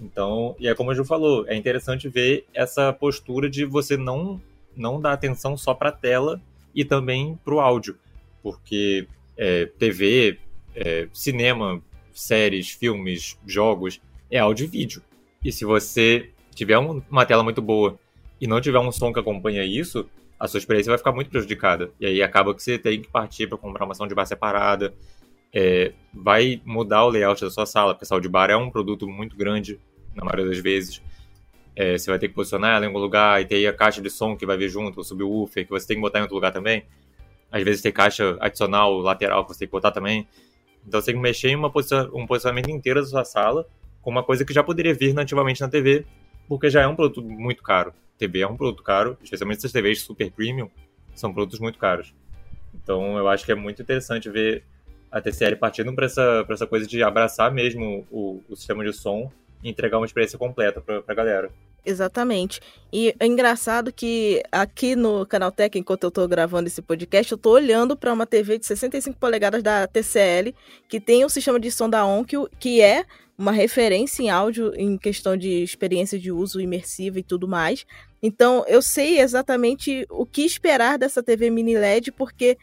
Então, e é como a Ju falou, é interessante ver essa postura de você não não dar atenção só para a tela e também para o áudio, porque é, TV, é, cinema, séries, filmes, jogos é áudio e vídeo. E se você tiver um, uma tela muito boa e não tiver um som que acompanha isso, a sua experiência vai ficar muito prejudicada. E aí acaba que você tem que partir para comprar uma soundbar separada. É, vai mudar o layout da sua sala, porque a soundbar é um produto muito grande, na maioria das vezes. É, você vai ter que posicionar ela em algum lugar e ter a caixa de som que vai vir junto, o subwoofer, que você tem que botar em outro lugar também. Às vezes tem caixa adicional, lateral, que você tem que botar também. Então você tem que mexer em um posicionamento inteiro da sua sala com uma coisa que já poderia vir nativamente na TV, porque já é um produto muito caro. TV é um produto caro, especialmente essas TVs super premium, são produtos muito caros. Então eu acho que é muito interessante ver a TCL partindo para essa, essa coisa de abraçar mesmo o, o sistema de som e entregar uma experiência completa para a galera. Exatamente. E é engraçado que aqui no Canal Tech, enquanto eu estou gravando esse podcast, eu estou olhando para uma TV de 65 polegadas da TCL, que tem um sistema de som da Onkyo, que é uma referência em áudio em questão de experiência de uso imersiva e tudo mais. Então, eu sei exatamente o que esperar dessa TV mini LED, porque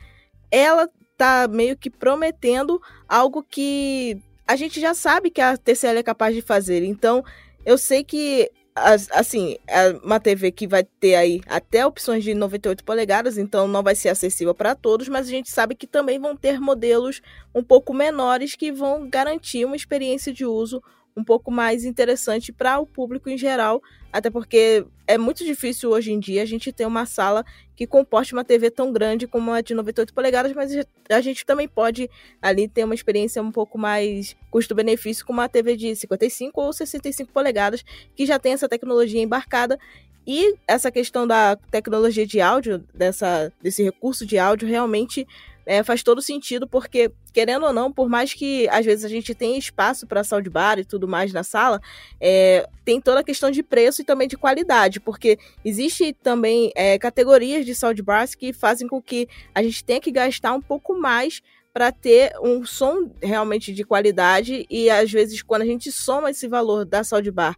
ela tá meio que prometendo algo que a gente já sabe que a TCL é capaz de fazer. Então, eu sei que assim, é uma TV que vai ter aí até opções de 98 polegadas, então não vai ser acessível para todos, mas a gente sabe que também vão ter modelos um pouco menores que vão garantir uma experiência de uso um pouco mais interessante para o público em geral, até porque é muito difícil hoje em dia a gente ter uma sala que comporte uma TV tão grande como a de 98 polegadas, mas a gente também pode ali ter uma experiência um pouco mais custo-benefício com uma TV de 55 ou 65 polegadas que já tem essa tecnologia embarcada. E essa questão da tecnologia de áudio, dessa, desse recurso de áudio, realmente é, faz todo sentido, porque, querendo ou não, por mais que às vezes a gente tenha espaço para soundbar e tudo mais na sala, é, tem toda a questão de preço e também de qualidade, porque existe também é, categorias de soundbars que fazem com que a gente tenha que gastar um pouco mais para ter um som realmente de qualidade e às vezes quando a gente soma esse valor da soundbar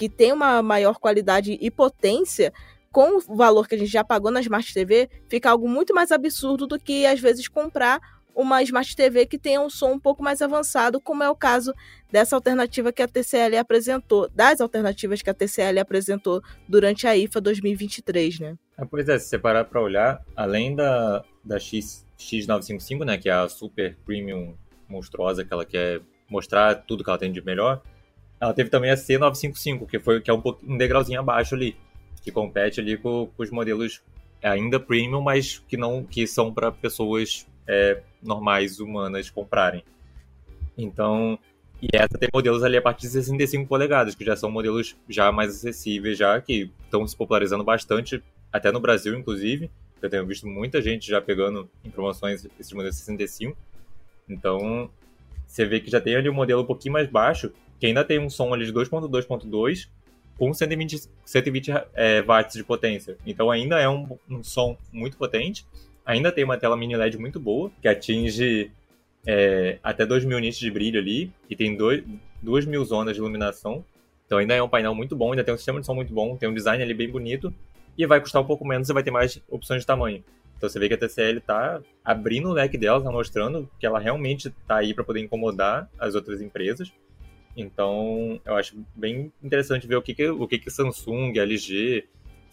que tem uma maior qualidade e potência, com o valor que a gente já pagou na Smart TV, fica algo muito mais absurdo do que às vezes comprar uma Smart TV que tenha um som um pouco mais avançado, como é o caso dessa alternativa que a TCL apresentou, das alternativas que a TCL apresentou durante a IFA 2023, né? É, pois é, se você parar para olhar, além da, da X, X955, né, que é a super premium monstruosa que ela quer mostrar tudo que ela tem de melhor, ela teve também a C955, que foi que é um, um degrauzinho abaixo ali, que compete ali com, com, os modelos ainda premium, mas que não que são para pessoas é, normais, humanas comprarem. Então, e essa tem modelos ali a partir de 65 polegadas, que já são modelos já mais acessíveis, já que estão se popularizando bastante, até no Brasil, inclusive. Eu tenho visto muita gente já pegando em promoções esses modelos 65. Então, você vê que já tem ali um modelo um pouquinho mais baixo, que ainda tem um som ali de 2.2.2 com 120, 120 é, watts de potência. Então ainda é um, um, som muito potente. Ainda tem uma tela mini LED muito boa, que atinge é, até 2.000 nits de brilho ali, e tem 2.000 zonas de iluminação. Então ainda é um painel muito bom, ainda tem um sistema de som muito bom, tem um design ali bem bonito, e vai custar um pouco menos e vai ter mais opções de tamanho. Então você vê que a TCL está abrindo o leque dela, tá mostrando que ela realmente está aí para poder incomodar as outras empresas. Então, eu acho bem interessante ver o que, que, o que, que Samsung, LG,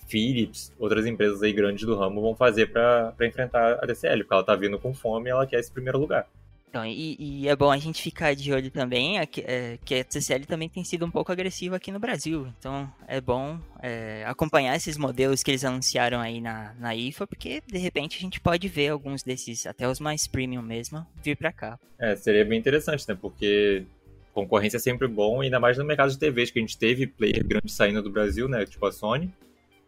Philips, outras empresas aí grandes do ramo vão fazer para enfrentar a DCL, porque ela está vindo com fome e ela quer esse primeiro lugar. Então, e, e, é bom a gente ficar de olho também, é que, é, que a TCL também tem sido um pouco agressiva aqui no Brasil. Então, é bom é, acompanhar esses modelos que eles anunciaram aí na, na IFA, porque de repente a gente pode ver alguns desses, até os mais premium mesmo, vir para cá. É, seria bem interessante, né? Porque concorrência é sempre bom, ainda mais no mercado de TVs, que a gente teve player grande saindo do Brasil, né? Tipo a Sony.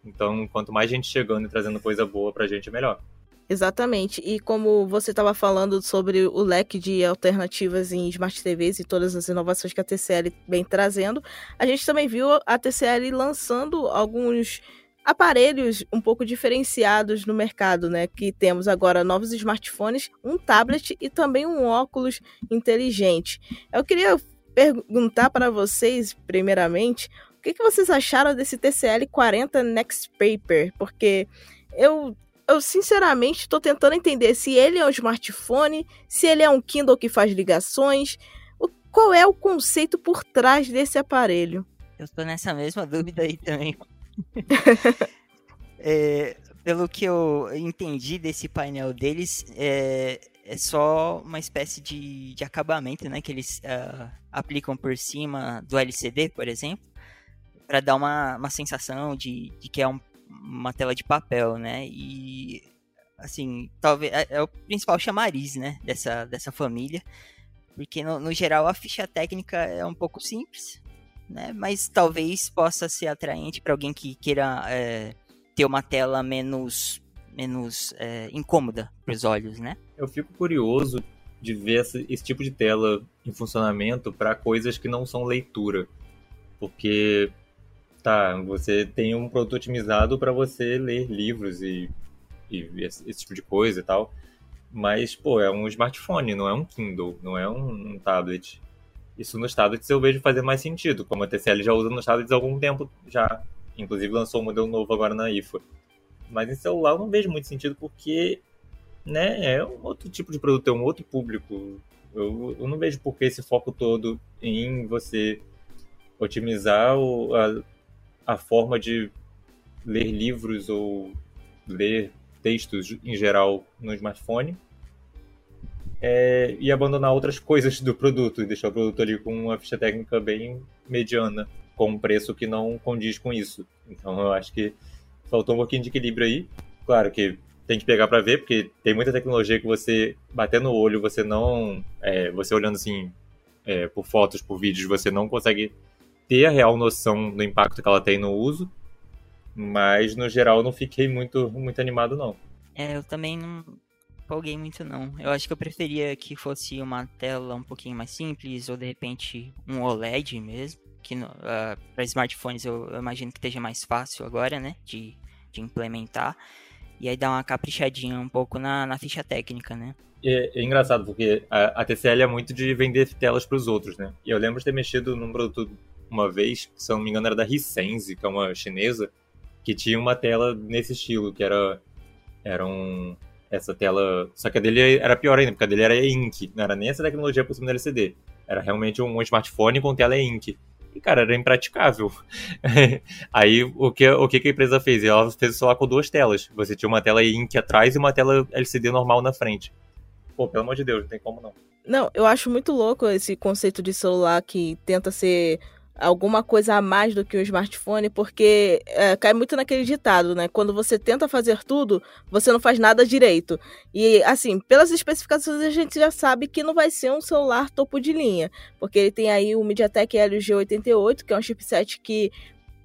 Então, quanto mais gente chegando e trazendo coisa boa pra gente, é melhor. Exatamente. E como você estava falando sobre o leque de alternativas em Smart TVs e todas as inovações que a TCL vem trazendo, a gente também viu a TCL lançando alguns aparelhos um pouco diferenciados no mercado, né? Que temos agora novos smartphones, um tablet e também um óculos inteligente. Eu queria perguntar para vocês, primeiramente, o que, que vocês acharam desse TCL 40 Next Paper? Porque eu, eu sinceramente estou tentando entender se ele é um smartphone, se ele é um Kindle que faz ligações, o, qual é o conceito por trás desse aparelho? Eu estou nessa mesma dúvida aí também. é, pelo que eu entendi desse painel deles, é, é só uma espécie de, de acabamento, né? Que eles uh, aplicam por cima do LCD, por exemplo, para dar uma, uma sensação de, de que é um, uma tela de papel, né? E assim, talvez é, é, o principal chamariz, né? Dessa, dessa família, porque no, no geral a ficha técnica é um pouco simples, né? Mas talvez possa ser atraente para alguém que queira é, ter uma tela menos menos é, incômoda para os olhos, né? Eu fico curioso de ver esse, esse tipo de tela em funcionamento para coisas que não são leitura, porque tá, você tem um produto otimizado para você ler livros e, e esse, esse, tipo de coisa e tal, mas pô, é um smartphone, não é um Kindle, não é um, um tablet. Isso nos tablets eu vejo fazer mais sentido, como a TCL já usa nos tablets há algum tempo já. Inclusive lançou um modelo novo agora na IFA. Mas em celular eu não vejo muito sentido porque né, é um outro tipo de produto, é um outro público. Eu, eu não vejo por que esse foco todo em você otimizar o, a, a forma de ler livros ou ler textos em geral no smartphone é, e abandonar outras coisas do produto e deixar o produto ali com uma ficha técnica bem mediana, com um preço que não condiz com isso. Então eu acho que faltou um pouquinho de equilíbrio aí. Claro que tem que pegar para ver, porque tem muita tecnologia que você bater no olho, você não. É, você olhando assim é, por fotos, por vídeos, você não consegue ter a real noção do impacto que ela tem no uso. Mas no geral não fiquei muito, muito animado, não. É, eu também não empolguei muito, não. Eu acho que eu preferia que fosse uma tela um pouquinho mais simples, ou de repente um OLED mesmo. Que uh, ah, para smartphones eu, eu, imagino que esteja mais fácil agora, né? De, de implementar. E aí dá uma caprichadinha um pouco na, na ficha técnica, né? É, é engraçado, porque a, a, TCL é muito de vender telas para os outros, né? E eu lembro de ter mexido num produto uma vez, se não me engano era da Hisense, que é uma chinesa, que tinha uma tela nesse estilo, que era, era um, essa tela... Só que a dele era pior ainda, porque a dele era ink, não era nem essa tecnologia por cima da LCD. Era realmente um smartphone com tela ink. E, cara, era impraticável. Aí, o que, o que a empresa fez? Ela fez o celular com duas telas. Você tinha uma tela ink atrás e uma tela LCD normal na frente. Pô, pelo amor de Deus, não tem como não. Não, eu acho muito louco esse conceito de celular que tenta ser alguma coisa a mais do que o smartphone, porque é, cai muito naquele ditado, né? Quando você tenta fazer tudo, você não faz nada direito. E, assim, pelas especificações, a gente já sabe que não vai ser um celular topo de linha, porque ele tem aí o MediaTek Helio G88, que é um chipset que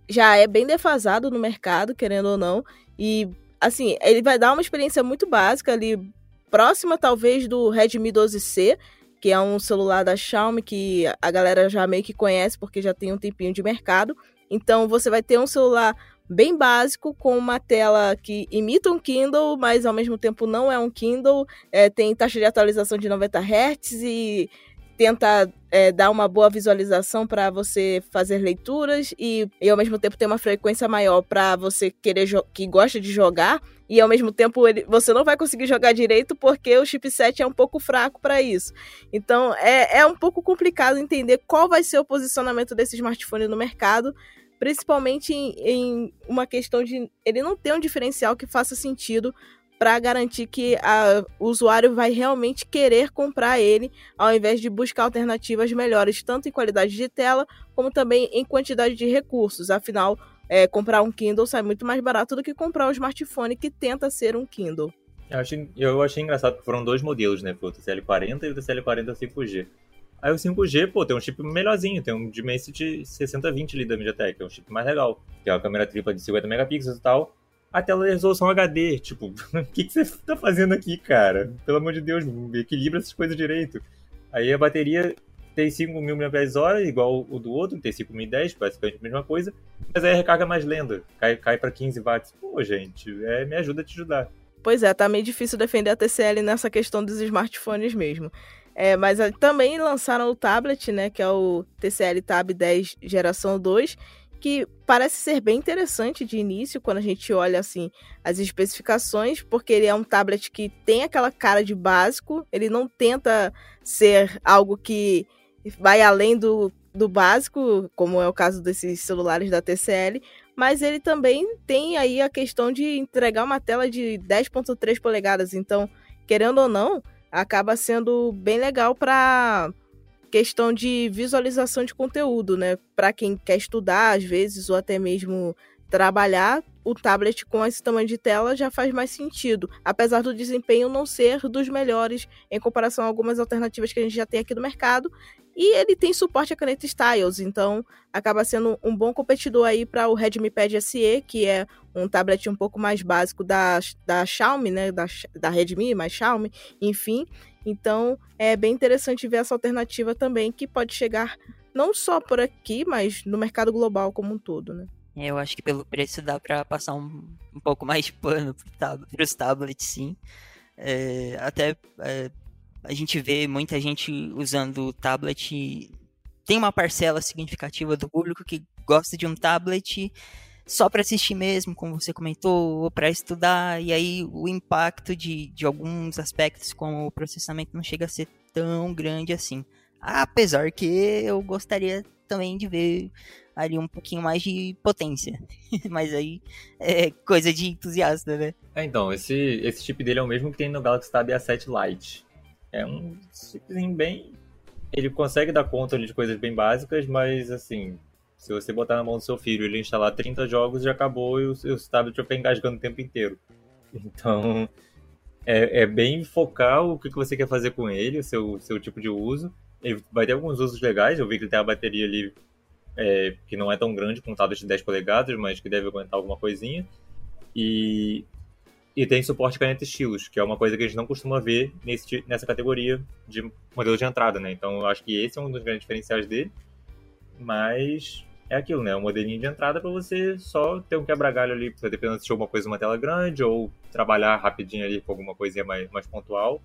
já é bem defasado no mercado, querendo ou não, e, assim, ele vai dar uma experiência muito básica ali, próxima talvez do Redmi 12C, que é um celular da Xiaomi que a galera já meio que conhece porque já tem um tempinho de mercado. Então você vai ter um celular bem básico com uma tela que imita um Kindle, mas ao mesmo tempo não é um Kindle. É, tem taxa de atualização de 90 Hz e tenta é, dar uma boa visualização para você fazer leituras e, e, ao mesmo tempo ter uma frequência maior para você querer que gosta de jogar e ao mesmo tempo ele, você não vai conseguir jogar direito porque o chipset é um pouco fraco para isso. Então é, é um pouco complicado entender qual vai ser o posicionamento desse smartphone no mercado, principalmente em, em uma questão de ele não ter um diferencial que faça sentido para garantir que a, o usuário vai realmente querer comprar ele, ao invés de buscar alternativas melhores, tanto em qualidade de tela, como também em quantidade de recursos. Afinal, é, comprar um Kindle sai muito mais barato do que comprar um smartphone que tenta ser um Kindle. Eu achei, eu achei engraçado que foram dois modelos, né? Foi o TCL40 e o TCL40 5G. Aí o 5G, pô, tem um chip melhorzinho, tem um Dimensity 6020 ali da MediaTek, é um chip mais legal. Tem uma câmera tripla de 50 megapixels e tal. A tela de resolução HD, tipo, o que, que você tá fazendo aqui, cara? Pelo amor de Deus, equilibra essas coisas direito. Aí a bateria tem 5.000 mAh, igual o do outro, tem 5.010, basicamente a mesma coisa, mas aí a recarga é mais lenta, cai, cai para 15 watts. Pô, gente, é, me ajuda a te ajudar. Pois é, tá meio difícil defender a TCL nessa questão dos smartphones mesmo. É, mas também lançaram o tablet, né, que é o TCL Tab 10 geração 2, que parece ser bem interessante de início quando a gente olha assim as especificações, porque ele é um tablet que tem aquela cara de básico, ele não tenta ser algo que vai além do, do básico, como é o caso desses celulares da TCL, mas ele também tem aí a questão de entregar uma tela de 10.3 polegadas, então, querendo ou não, acaba sendo bem legal para questão de visualização de conteúdo, né? Para quem quer estudar às vezes ou até mesmo trabalhar, o tablet com esse tamanho de tela já faz mais sentido, apesar do desempenho não ser dos melhores em comparação a algumas alternativas que a gente já tem aqui no mercado. E ele tem suporte a caneta Styles, então acaba sendo um bom competidor aí para o Redmi Pad SE, que é um tablet um pouco mais básico da, da Xiaomi, né? Da, da Redmi, mais Xiaomi, enfim. Então é bem interessante ver essa alternativa também, que pode chegar não só por aqui, mas no mercado global como um todo, né? É, eu acho que pelo preço dá para passar um, um pouco mais de pano para os tablets, sim. É, até é, a gente vê muita gente usando tablet. Tem uma parcela significativa do público que gosta de um tablet só para assistir mesmo, como você comentou, ou para estudar, e aí o impacto de, de alguns aspectos, como o processamento, não chega a ser tão grande assim. Apesar que eu gostaria também de ver ali um pouquinho mais de potência. Mas aí é coisa de entusiasta, né? É, então, esse, esse chip dele é o mesmo que tem no Galaxy Tab A7 Lite. É um chipzinho bem. Ele consegue dar conta de coisas bem básicas, mas assim, se você botar na mão do seu filho ele instalar 30 jogos, já acabou e o, o tablet vai ficar engasgando o tempo inteiro. Então, é, é, bem focar o que, que você quer fazer com ele, o seu, seu tipo de uso. Ele vai ter alguns usos legais, eu vi que ele tem a bateria ali é, que não é tão grande com tablet de 10 polegadas, mas que deve aguentar alguma coisinha. E, e tem suporte caneta estilos, que é uma coisa que a gente não costuma ver nesse, nessa categoria de modelo de entrada, né? Então eu acho que esse é um dos grandes diferenciais dele. Mas é aquilo, né? Um modelinho de entrada para você só ter um quebra-galho ali, pra dependendo se alguma coisa uma tela grande ou trabalhar rapidinho ali com alguma coisinha mais, mais pontual.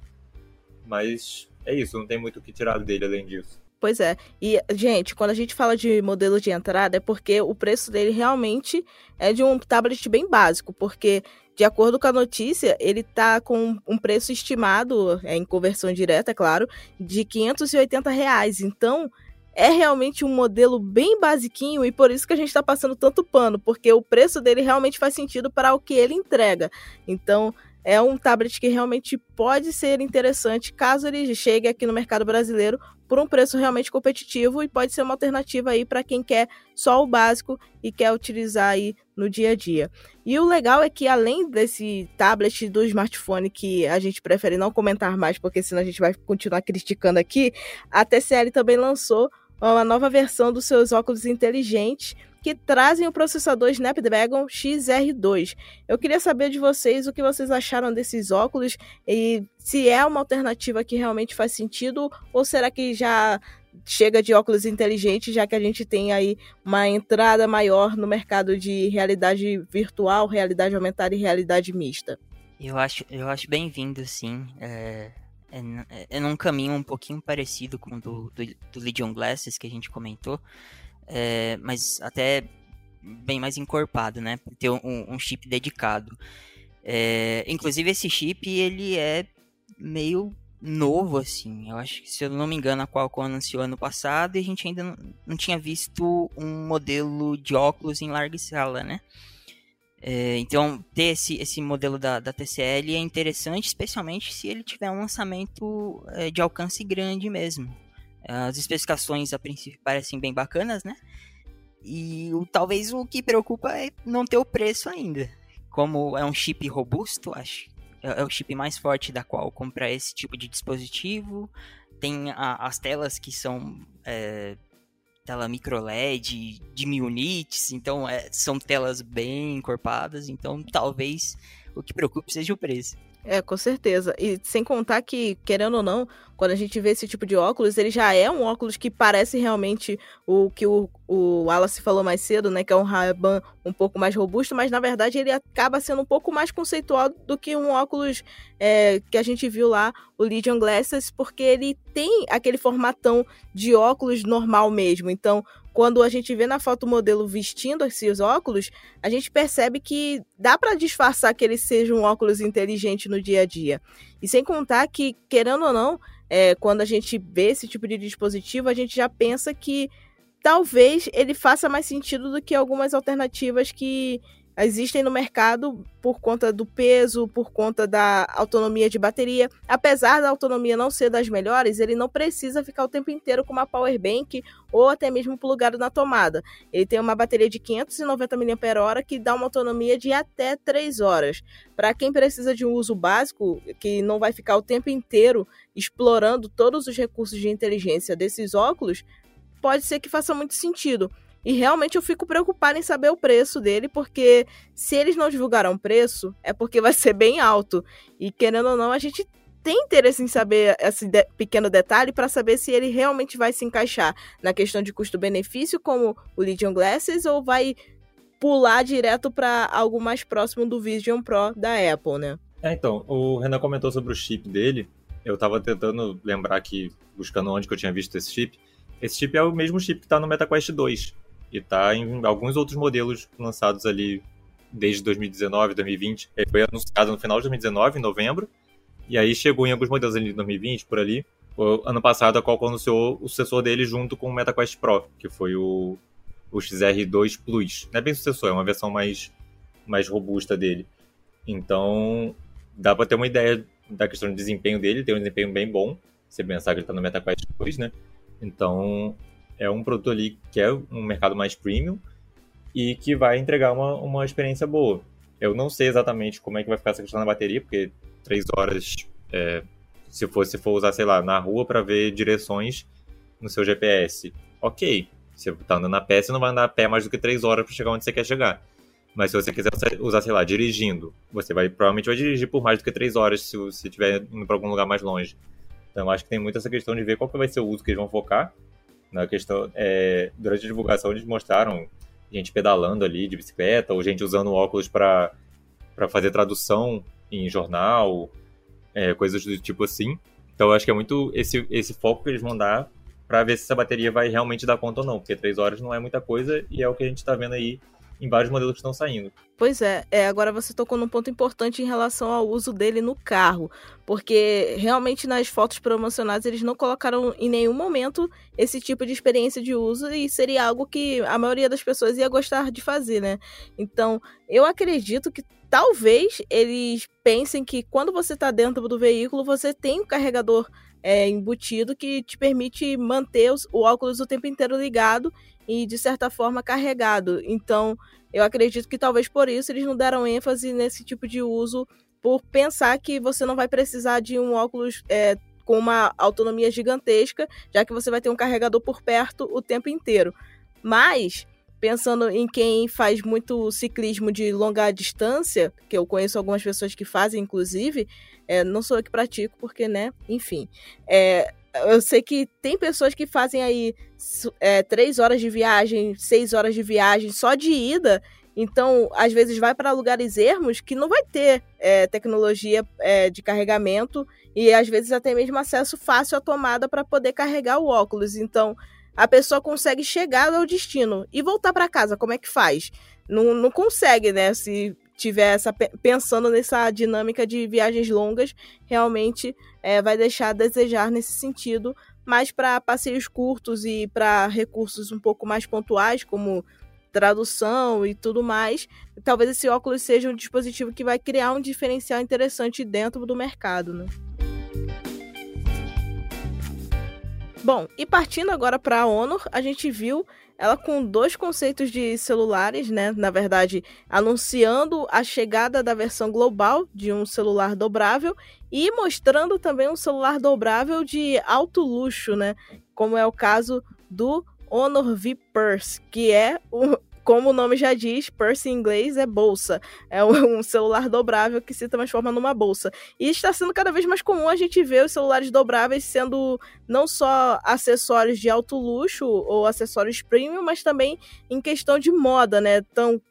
Mas é isso, não tem muito o que tirar dele além disso. Pois é. E, gente, quando a gente fala de modelo de entrada, é porque o preço dele realmente é de um tablet bem básico, porque, de acordo com a notícia, ele tá com um preço estimado, é, em conversão direta, é claro, de 580 reais. Então, é realmente um modelo bem basiquinho e por isso que a gente está passando tanto pano, porque o preço dele realmente faz sentido para o que ele entrega. Então, é um tablet que realmente pode ser interessante caso ele chegue aqui no mercado brasileiro por um preço realmente competitivo e pode ser uma alternativa aí para quem quer só o básico e quer utilizar aí no dia a dia. E o legal é que além desse tablet do smartphone que a gente prefere não comentar mais porque senão a gente vai continuar criticando aqui, a TCL também lançou uma nova versão dos seus óculos inteligentes que trazem o processador Snapdragon XR2. Eu queria saber de vocês o que vocês acharam desses óculos e se é uma alternativa que realmente faz sentido ou será que já chega de óculos inteligentes, já que a gente tem aí uma entrada maior no mercado de realidade virtual, realidade aumentada e realidade mista. Eu acho, eu acho bem-vindo, sim. É, é, é, num caminho um pouquinho parecido com o do, do, do Legion Glasses que a gente comentou é, mas até bem mais encorpado, né? Ter um, um chip dedicado. É, inclusive esse chip ele é meio novo assim. Eu acho que se eu não me engano a Qualcomm anunciou ano passado e a gente ainda não, não tinha visto um modelo de óculos em larga escala, né? É, então ter esse, esse modelo da, da TCL é interessante, especialmente se ele tiver um lançamento é, de alcance grande mesmo. As especificações a princípio parecem bem bacanas, né? E o, talvez o que preocupa é não ter o preço ainda. Como é um chip robusto, acho. É, é o chip mais forte da qual comprar esse tipo de dispositivo. Tem a, as telas que são é, tela micro LED de mil nits, então é, são telas bem encorpadas. Então talvez o que preocupe seja o preço. É, com certeza. E sem contar que, querendo ou não, quando a gente vê esse tipo de óculos, ele já é um óculos que parece realmente o que o, o Wallace falou mais cedo, né? Que é um Ray-Ban um pouco mais robusto, mas na verdade ele acaba sendo um pouco mais conceitual do que um óculos é, que a gente viu lá, o Legion Glasses, porque ele tem aquele formatão de óculos normal mesmo. Então, quando a gente vê na foto o modelo vestindo esses óculos, a gente percebe que dá para disfarçar que ele seja um óculos inteligente no dia a dia. E sem contar que, querendo ou não, é, quando a gente vê esse tipo de dispositivo, a gente já pensa que talvez ele faça mais sentido do que algumas alternativas que existem no mercado por conta do peso, por conta da autonomia de bateria. Apesar da autonomia não ser das melhores, ele não precisa ficar o tempo inteiro com uma power bank ou até mesmo plugado na tomada. Ele tem uma bateria de 590 mAh que dá uma autonomia de até 3 horas. Para quem precisa de um uso básico, que não vai ficar o tempo inteiro explorando todos os recursos de inteligência desses óculos, pode ser que faça muito sentido. E realmente eu fico preocupada em saber o preço dele, porque se eles não divulgaram preço, é porque vai ser bem alto. E querendo ou não, a gente tem interesse em saber esse de pequeno detalhe para saber se ele realmente vai se encaixar na questão de custo-benefício, como o Legion Glasses, ou vai pular direto para algo mais próximo do Vision Pro da Apple, né? É, então, o Renan comentou sobre o chip dele. Eu estava tentando lembrar aqui, buscando onde que eu tinha visto esse chip. Esse chip é o mesmo chip que está no MetaQuest 2. E está em alguns outros modelos lançados ali desde 2019, 2020. Ele foi anunciado no final de 2019, em novembro. E aí chegou em alguns modelos ali de 2020, por ali. O ano passado, a Qualcomm anunciou o sucessor dele junto com o MetaQuest Pro, que foi o, o XR2 Plus. Não é bem sucessor, é uma versão mais, mais robusta dele. Então, dá para ter uma ideia da questão de desempenho dele. Tem um desempenho bem bom. Você pensar que ele está no MetaQuest 2, né? Então, é um produto ali que é um mercado mais premium e que vai entregar uma, uma experiência boa. Eu não sei exatamente como é que vai ficar essa questão da bateria, porque três horas, é, se você for usar, sei lá, na rua para ver direções no seu GPS, ok. Você tá andando a pé, você não vai andar a pé mais do que 3 horas para chegar onde você quer chegar. Mas se você quiser usar, sei lá, dirigindo, você vai provavelmente vai dirigir por mais do que 3 horas se você estiver indo para algum lugar mais longe. Então acho que tem muito essa questão de ver qual que vai ser o uso que eles vão focar. Na questão, é, durante a divulgação eles mostraram gente pedalando ali de bicicleta, ou gente usando óculos para fazer tradução em jornal, é, coisas do tipo assim. Então acho que é muito esse, esse foco que eles vão dar para ver se essa bateria vai realmente dar conta ou não, porque três horas não é muita coisa e é o que a gente está vendo aí em vários modelos que estão saindo. Pois é, é, agora você tocou num ponto importante em relação ao uso dele no carro, porque realmente nas fotos promocionais eles não colocaram em nenhum momento esse tipo de experiência de uso e seria algo que a maioria das pessoas ia gostar de fazer, né? Então, eu acredito que talvez eles pensem que quando você está dentro do veículo, você tem um carregador é, embutido que te permite manter os, o óculos o tempo inteiro ligado e, de certa forma, carregado. Então, eu acredito que talvez por isso eles não deram ênfase nesse tipo de uso, por pensar que você não vai precisar de um óculos é, com uma autonomia gigantesca, já que você vai ter um carregador por perto o tempo inteiro. Mas, pensando em quem faz muito ciclismo de longa distância, que eu conheço algumas pessoas que fazem, inclusive, é, não sou eu que pratico, porque, né, enfim. É, eu sei que tem pessoas que fazem aí é, três horas de viagem, seis horas de viagem só de ida. Então, às vezes vai para lugares ermos que não vai ter é, tecnologia é, de carregamento e às vezes até mesmo acesso fácil à tomada para poder carregar o óculos. Então, a pessoa consegue chegar ao destino e voltar para casa. Como é que faz? Não, não consegue, né? Se tiver essa pensando nessa dinâmica de viagens longas, realmente é, vai deixar a desejar nesse sentido. Mas para passeios curtos e para recursos um pouco mais pontuais, como tradução e tudo mais, talvez esse óculos seja um dispositivo que vai criar um diferencial interessante dentro do mercado, né? Bom, e partindo agora para a Honor, a gente viu ela com dois conceitos de celulares, né? Na verdade, anunciando a chegada da versão global de um celular dobrável e mostrando também um celular dobrável de alto luxo, né? Como é o caso do Honor V Purse, que é o, como o nome já diz, purse em inglês é bolsa. É um celular dobrável que se transforma numa bolsa. E está sendo cada vez mais comum a gente ver os celulares dobráveis sendo não só acessórios de alto luxo ou acessórios premium, mas também em questão de moda, né? Então,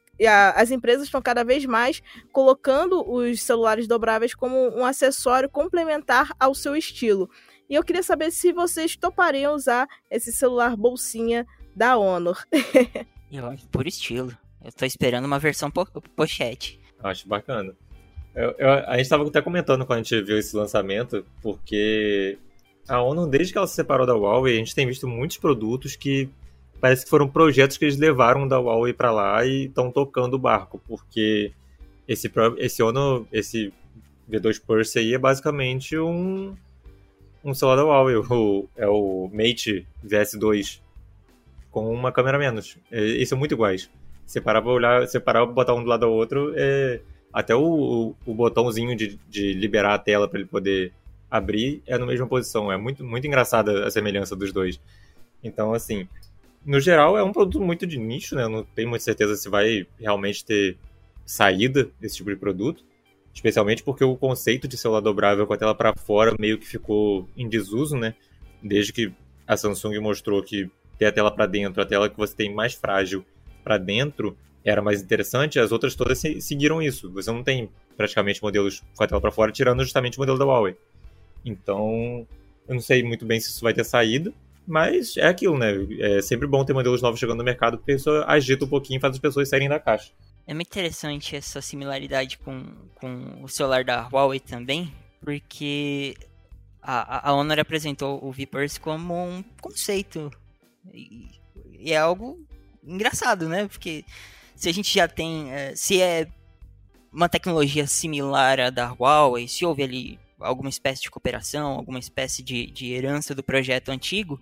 as empresas estão cada vez mais colocando os celulares dobráveis como um acessório complementar ao seu estilo. E eu queria saber se vocês topariam usar esse celular bolsinha da Honor. Eu acho por estilo. Eu tô esperando uma versão po pochete. Acho bacana. Eu, eu, a gente tava até comentando quando a gente viu esse lançamento, porque a ONU, desde que ela se separou da Huawei, a gente tem visto muitos produtos que parece que foram projetos que eles levaram da Huawei para lá e estão tocando o barco, porque esse, esse ONU, esse V2 Purse aí é basicamente um, um celular da Huawei, o, é o Mate VS2 com uma câmera menos. E, são muito iguais. Se parar pra olhar, se parar pra botar um do lado do outro, é... até o, o, botãozinho de, de liberar a tela para ele poder abrir é na mesma posição. É muito, muito engraçada a semelhança dos dois. Então, assim, no geral é um produto muito de nicho, né? Eu não tenho muita certeza se vai realmente ter saída desse tipo de produto. Especialmente porque o conceito de celular dobrável com a tela para fora meio que ficou em desuso, né? Desde que a Samsung mostrou que ter a tela para dentro, a tela que você tem mais frágil para dentro, era mais interessante, as outras todas seguiram isso. Você não tem praticamente modelos com a tela para fora, tirando justamente o modelo da Huawei. Então, eu não sei muito bem se isso vai ter saída, mas é aquilo, né? É sempre bom ter modelos novos chegando no mercado, porque isso agita um pouquinho e faz as pessoas saírem da caixa. É muito interessante essa similaridade com, com o celular da Huawei também, porque a, a Honor apresentou o VPurse como um conceito e, e é algo engraçado, né? Porque se a gente já tem. É, se é uma tecnologia similar à da Huawei, se houve ali alguma espécie de cooperação, alguma espécie de, de herança do projeto antigo,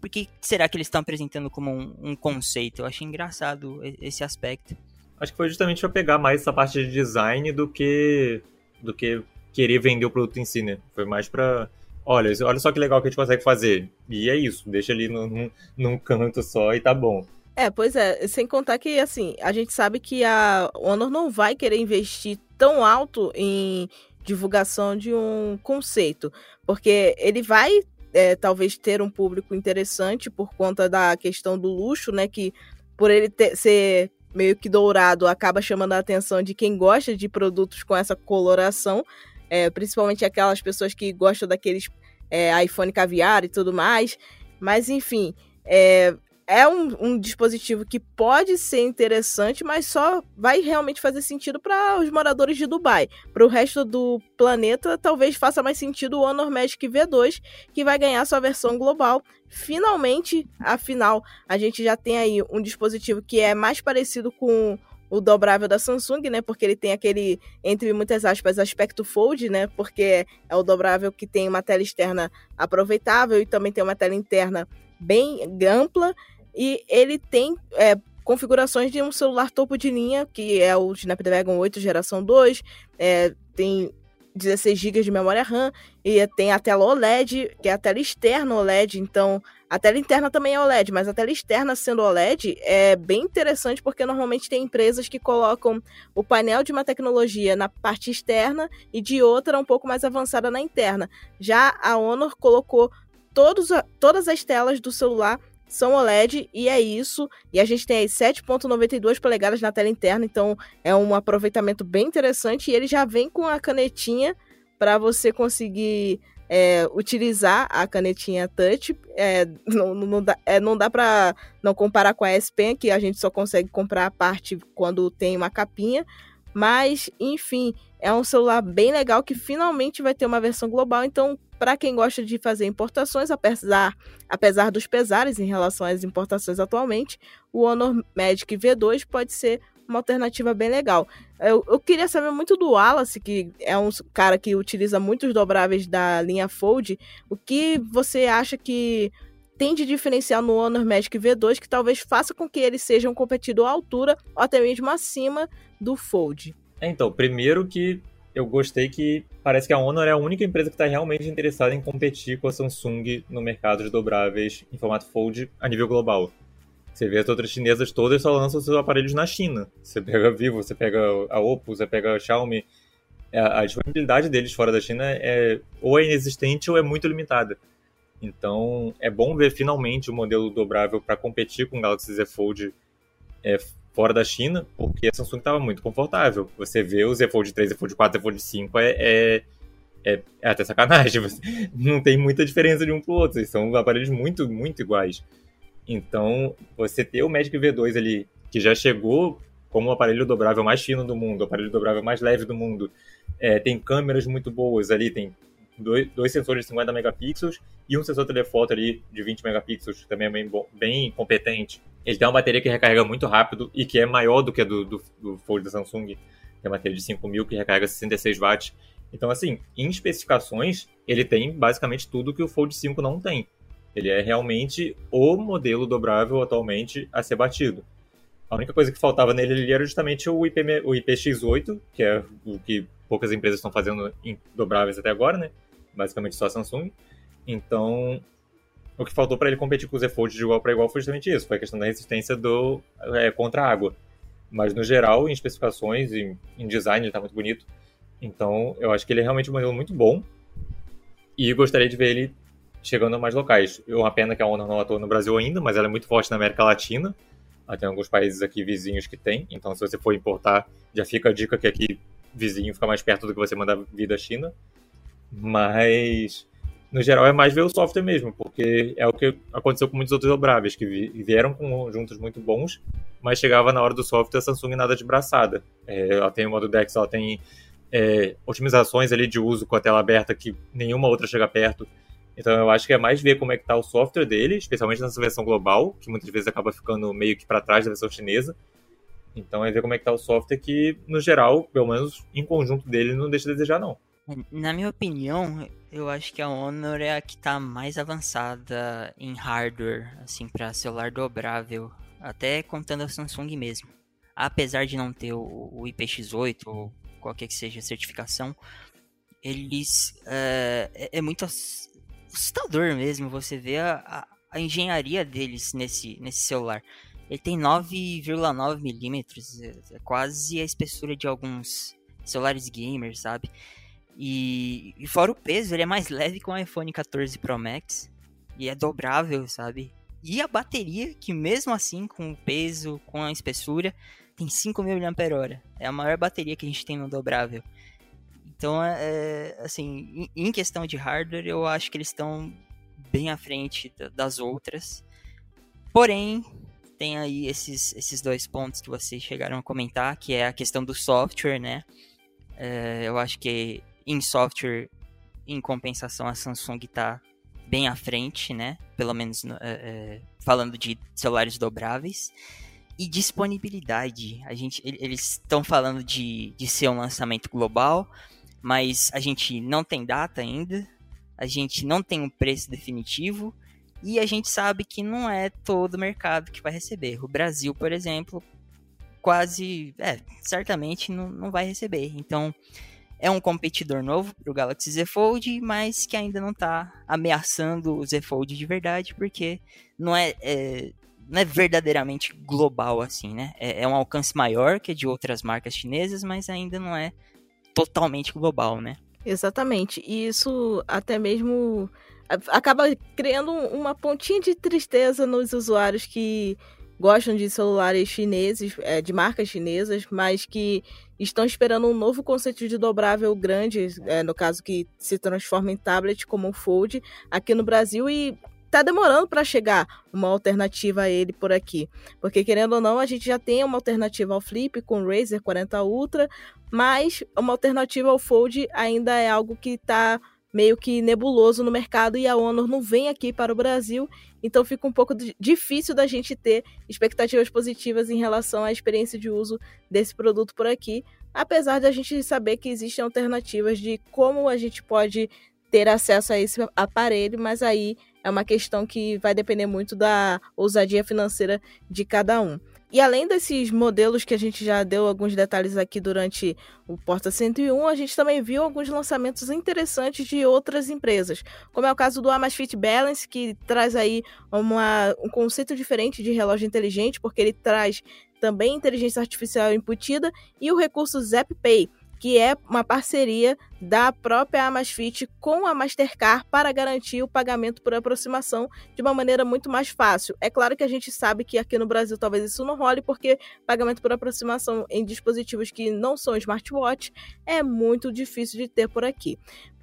por que será que eles estão apresentando como um, um conceito? Eu achei engraçado esse aspecto. Acho que foi justamente para pegar mais essa parte de design do que do que querer vender o produto em si, né? Foi mais para olha, olha só que legal que a gente consegue fazer. E é isso, deixa ali num, num canto só e tá bom. É, pois é, sem contar que, assim, a gente sabe que a Honor não vai querer investir tão alto em divulgação de um conceito, porque ele vai é, talvez ter um público interessante por conta da questão do luxo, né, que por ele ter, ser meio que dourado acaba chamando a atenção de quem gosta de produtos com essa coloração, é, principalmente aquelas pessoas que gostam daqueles é, iPhone caviar e tudo mais, mas enfim, é, é um, um, dispositivo que pode ser interessante, mas só vai realmente fazer sentido para os moradores de Dubai. Para o resto do planeta, talvez faça mais sentido o Honor Magic V2, que vai ganhar sua versão global. Finalmente, afinal, a gente já tem aí um dispositivo que é mais parecido com o dobrável da Samsung, né? Porque ele tem aquele, entre muitas aspas, aspecto fold, né? Porque é o dobrável que tem uma tela externa aproveitável e também tem uma tela interna bem ampla e ele tem é, configurações de um celular topo de linha, que é o Snapdragon 8 geração 2, é, tem 16 GB de memória RAM e tem a tela OLED, que é a tela externa OLED, então a tela interna também é OLED, mas a tela externa sendo OLED é bem interessante porque normalmente tem empresas que colocam o painel de uma tecnologia na parte externa e de outra um pouco mais avançada na interna. Já a Honor colocou todos todas as telas do celular são OLED e é isso. E a gente tem aí 7.92 polegadas na tela interna, então é um aproveitamento bem interessante. E ele já vem com a canetinha para você conseguir é, utilizar a canetinha touch. É, não, não dá, é, não dá para não comparar com a S Pen, que a gente só consegue comprar a parte quando tem uma capinha. Mas, enfim, é um celular bem legal que finalmente vai ter uma versão global. Então, para quem gosta de fazer importações, apesar, apesar dos pesares em relação às importações atualmente, o Honor Magic V2 pode ser uma alternativa bem legal. Eu, eu, queria saber muito do Wallace, que é um cara que utiliza muitos dobráveis da linha Fold. O que você acha que tem de diferencial no Honor Magic V2 que talvez faça com que ele seja um competidor à altura ou até mesmo acima do Fold? É, então, primeiro que eu gostei que parece que a Honor é a única empresa que está realmente interessada em competir com a Samsung no mercado de dobráveis em formato Fold a nível global. Você vê as outras chinesas todas só lançam seus aparelhos na China. Você pega a Vivo, você pega a Oppo, você pega a Xiaomi. É, a disponibilidade deles fora da China é ou é inexistente ou é muito limitada. Então é bom ver finalmente o modelo dobrável para competir com o Galaxy Z Fold é, fora da China, porque a Samsung estava muito confortável. Você vê o Z Fold 3, Z Fold 4, Z Fold 5 é, é, é, é até sacanagem. Não tem muita diferença de um para o outro. São aparelhos muito, muito iguais. Então, você ter o Magic V2 ali, que já chegou como o aparelho dobrável mais fino do mundo, o aparelho dobrável mais leve do mundo, é, tem câmeras muito boas ali, tem dois, dois sensores de 50 megapixels e um sensor telefoto ali de 20 megapixels, também é bem, bem competente. Ele tem uma bateria que recarrega muito rápido e que é maior do que a do, do, do Fold da Samsung, que é uma bateria de 5000 que recarrega 66 watts. Então, assim, em especificações, ele tem basicamente tudo que o Fold 5 não tem. Ele é realmente o modelo dobrável atualmente a ser batido. A única coisa que faltava nele era justamente o, IP, o IPX8, que é o que poucas empresas estão fazendo em dobráveis até agora, né? Basicamente só a Samsung. Então, o que faltou para ele competir com o Z Fold de igual para igual foi justamente isso, foi a questão da resistência do, é, contra a água. Mas no geral, em especificações, em, em design, ele está muito bonito. Então, eu acho que ele é realmente um modelo muito bom. E gostaria de ver ele chegando a mais locais. É uma pena que a Honor não atua no Brasil ainda, mas ela é muito forte na América Latina. Tem alguns países aqui vizinhos que tem. Então, se você for importar, já fica a dica que aqui vizinho fica mais perto do que você mandar vir da China. Mas no geral é mais ver o software mesmo, porque é o que aconteceu com muitos outros dobráveis, que vieram com conjuntos muito bons, mas chegava na hora do software a Samsung nada de braçada. É, ela tem o modo DeX, ela tem é, otimizações ali de uso com a tela aberta que nenhuma outra chega perto. Então eu acho que é mais ver como é que está o software dele, especialmente nessa versão global, que muitas vezes acaba ficando meio que para trás da versão chinesa. Então é ver como é que está o software que, no geral, pelo menos em conjunto dele, não deixa a desejar não. Na minha opinião, eu acho que a Honor é a que está mais avançada em hardware, assim, para celular dobrável, até contando a Samsung mesmo. Apesar de não ter o, o IPX8 ou qualquer que seja a certificação, eles uh, é, é, muito assustador mesmo você ver a, a, a engenharia deles nesse, nesse celular. Ele tem 9,9 milímetros, é, é quase a espessura de alguns celulares gamers, sabe? E, e, fora o peso, ele é mais leve que o iPhone 14 Pro Max. E é dobrável, sabe? E a bateria, que mesmo assim, com o peso, com a espessura, tem 5.000 mAh. É a maior bateria que a gente tem no dobrável. Então, é, é assim, em questão de hardware, eu acho que eles estão bem à frente das outras. Porém, tem aí esses, esses dois pontos que vocês chegaram a comentar, que é a questão do software, né? É, eu acho que em software, em compensação, a Samsung está bem à frente, né? Pelo menos é, é, falando de celulares dobráveis. E disponibilidade. A gente, eles estão falando de, de ser um lançamento global, mas a gente não tem data ainda, a gente não tem um preço definitivo e a gente sabe que não é todo mercado que vai receber. O Brasil, por exemplo, quase, é, certamente não, não vai receber. Então, é um competidor novo para o Galaxy Z Fold, mas que ainda não está ameaçando o Z Fold de verdade, porque não é, é, não é verdadeiramente global assim, né? É, é, um alcance maior que de outras marcas chinesas, mas ainda não é totalmente global, né? Exatamente. E isso até mesmo acaba criando uma pontinha de tristeza nos usuários que gostam de celulares chineses, é, de marcas chinesas, mas que estão esperando um novo conceito de dobrável grande, é, no caso que se transforma em tablet como o Fold, aqui no Brasil e tá demorando para chegar uma alternativa a ele por aqui. Porque querendo ou não, a gente já tem uma alternativa ao Flip com o Razer 40 Ultra, mas uma alternativa ao Fold ainda é algo que está meio que nebuloso no mercado e a Honor não vem aqui para o Brasil, então fica um pouco difícil da gente ter expectativas positivas em relação à experiência de uso desse produto por aqui, apesar de a gente saber que existem alternativas de como a gente pode ter acesso a esse aparelho, mas aí é uma questão que vai depender muito da ousadia financeira de cada um. E além desses modelos que a gente já deu alguns detalhes aqui durante o Porta 101, a gente também viu alguns lançamentos interessantes de outras empresas, como é o caso do Amazfit Balance, que traz aí uma, um conceito diferente de relógio inteligente, porque ele traz também inteligência artificial embutida e o recurso ZapPay, que é uma parceria da própria Amazfit com a Mastercard para garantir o pagamento por aproximação de uma maneira muito mais fácil. É claro que a gente sabe que aqui no Brasil talvez isso não role, porque pagamento por aproximação em dispositivos que não são smartwatch é muito difícil de ter por aqui.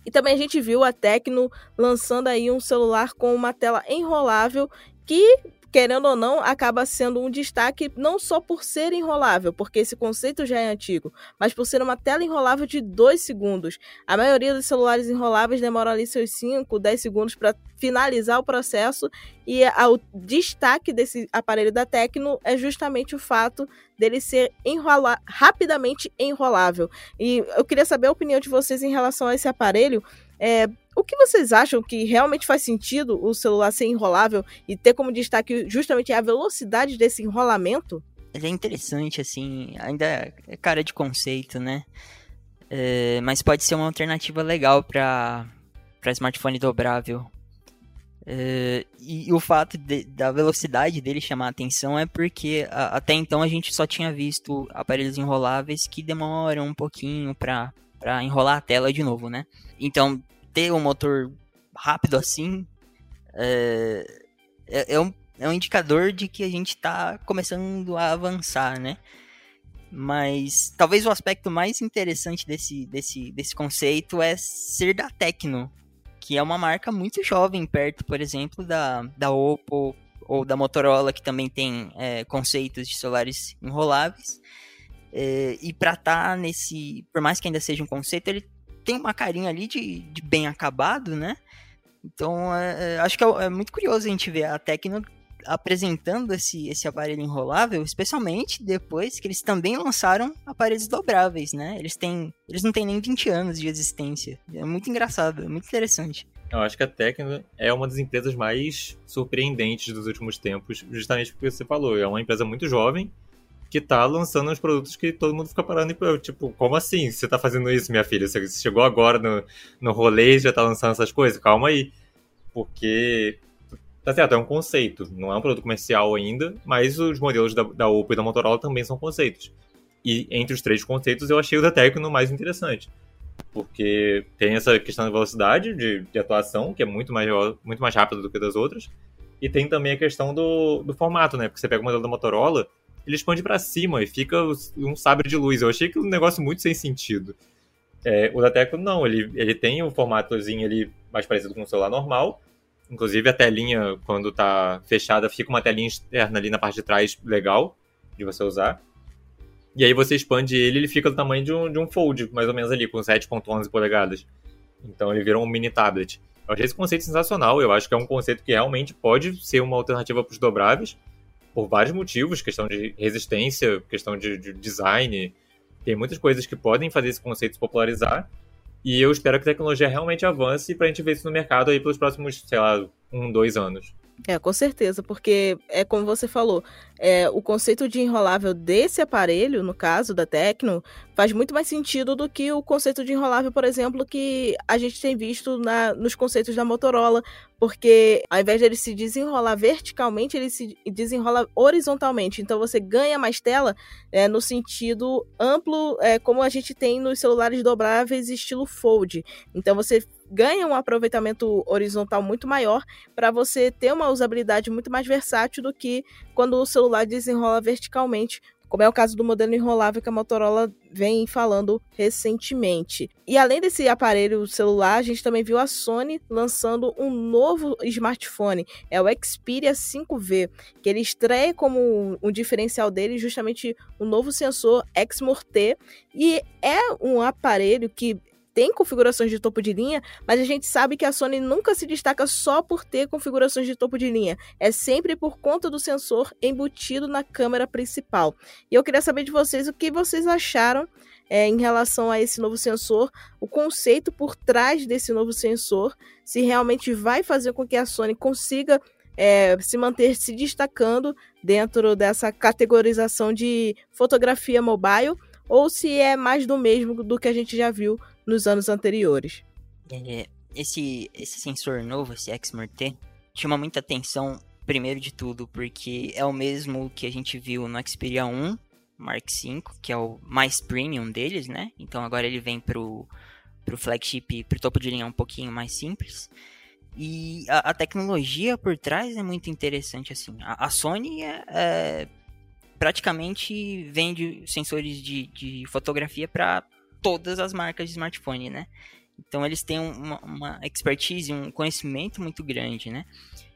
E também a gente viu a Tecno lançando aí um celular com uma tela enrolável que querendo ou não, acaba sendo um destaque não só por ser enrolável, porque esse conceito já é antigo, mas por ser uma tela enrolável de 2 segundos. A maioria dos celulares enroláveis demora ali seus 5, 10 segundos para finalizar o processo e a, o destaque desse aparelho da Tecno é justamente o fato dele ser enrola rapidamente enrolável. E eu queria saber a opinião de vocês em relação a esse aparelho. É, o que vocês acham que realmente faz sentido o celular ser enrolável e ter como destaque justamente a velocidade desse enrolamento? Ele é interessante, assim, ainda é cara de conceito, né? É, mas pode ser uma alternativa legal para smartphone dobrável. É, e, o fato de, da velocidade dele chamar a atenção é porque a, até então a gente só tinha visto aparelhos enroláveis que demoram um pouquinho para enrolar a tela de novo, né? Então ter um motor rápido assim é, é, é, um, é um indicador de que a gente está começando a avançar, né? Mas talvez o aspecto mais interessante desse, desse, desse conceito é ser da Tecno, que é uma marca muito jovem, perto, por exemplo, da, da Oppo ou da Motorola, que também tem é, conceitos de celulares enroláveis. É, e para estar tá nesse, por mais que ainda seja um conceito, ele tem uma carinha ali de, de bem acabado, né? Então, é, é, acho que é, é, muito curioso a gente ver a Tecno apresentando esse, esse aparelho enrolável, especialmente depois que eles também lançaram aparelhos dobráveis, né? Eles têm, eles não têm nem 20 anos de existência. É muito engraçado, é muito interessante. Eu acho que a Tecno é uma das empresas mais surpreendentes dos últimos tempos, justamente porque você falou, é uma empresa muito jovem que tá lançando uns produtos que todo mundo fica parando e, tipo, como assim? Você tá fazendo isso, minha filha? Você chegou agora no, no rolê e já tá lançando essas coisas? Calma aí. porque tá certo, é um conceito, não é um produto comercial ainda, mas os modelos da, da Oppo e da Motorola também são conceitos. E entre os três conceitos eu achei o da Tecno mais interessante. Porque tem essa questão da velocidade de, de atuação, que é muito mais, muito mais rápida do que das outras. E tem também a questão do, do formato, né? Porque você pega o modelo da Motorola, ele expande para cima e fica um sabre de luz. Eu achei que um negócio muito sem sentido. É, o da Tecno não, ele, ele tem um formatozinho ali mais parecido com um celular normal. Inclusive a telinha, quando tá fechada, fica uma telinha externa ali na parte de trás legal de você usar. E aí você expande ele, ele fica do tamanho de um, de um Fold, mais ou menos ali, com 7.11 polegadas. Então ele virou um mini tablet. Eu achei esse conceito sensacional, eu acho que é um conceito que realmente pode ser uma alternativa para os dobráveis, por vários motivos, questão de resistência, questão de, de design, tem muitas coisas que podem fazer esse conceito se popularizar, e eu espero que a tecnologia realmente avance para a gente ver isso no mercado aí pelos próximos, sei lá, um, dois anos. É, com certeza, porque é como você falou, é, o conceito de enrolável desse aparelho, no caso da Tecno, faz muito mais sentido do que o conceito de enrolável, por exemplo, que a gente tem visto na, nos conceitos da Motorola, porque ao invés de ele se desenrolar verticalmente, ele se desenrola horizontalmente. Então você ganha mais tela é, no sentido amplo, é, como a gente tem nos celulares dobráveis estilo Fold. Então você ganha um aproveitamento horizontal muito maior para você ter uma usabilidade muito mais versátil do que quando o celular desenrola verticalmente, como é o caso do modelo enrolável que a Motorola vem falando recentemente. E além desse aparelho celular, a gente também viu a Sony lançando um novo smartphone, é o Xperia 5V, que ele estreia como um diferencial dele justamente o um novo sensor Exmor-T, e é um aparelho que tem configurações de topo de linha, mas a gente sabe que a Sony nunca se destaca só por ter configurações de topo de linha. É sempre por conta do sensor embutido na câmera principal. E eu queria saber de vocês o que vocês acharam é, em relação a esse novo sensor, o conceito por trás desse novo sensor, se realmente vai fazer com que a Sony consiga é, se manter se destacando dentro dessa categorização de fotografia mobile ou se é mais do mesmo do que a gente já viu nos anos anteriores. Esse, esse sensor novo, esse XMRT, chama muita atenção, primeiro de tudo, porque é o mesmo que a gente viu no Xperia 1 Mark V, que é o mais premium deles, né? Então agora ele vem pro, pro flagship, pro topo de linha um pouquinho mais simples. E a, a tecnologia por trás é muito interessante, assim. A, a Sony é, é, praticamente vende sensores de, de fotografia para todas as marcas de smartphone, né? Então eles têm uma, uma expertise, um conhecimento muito grande, né?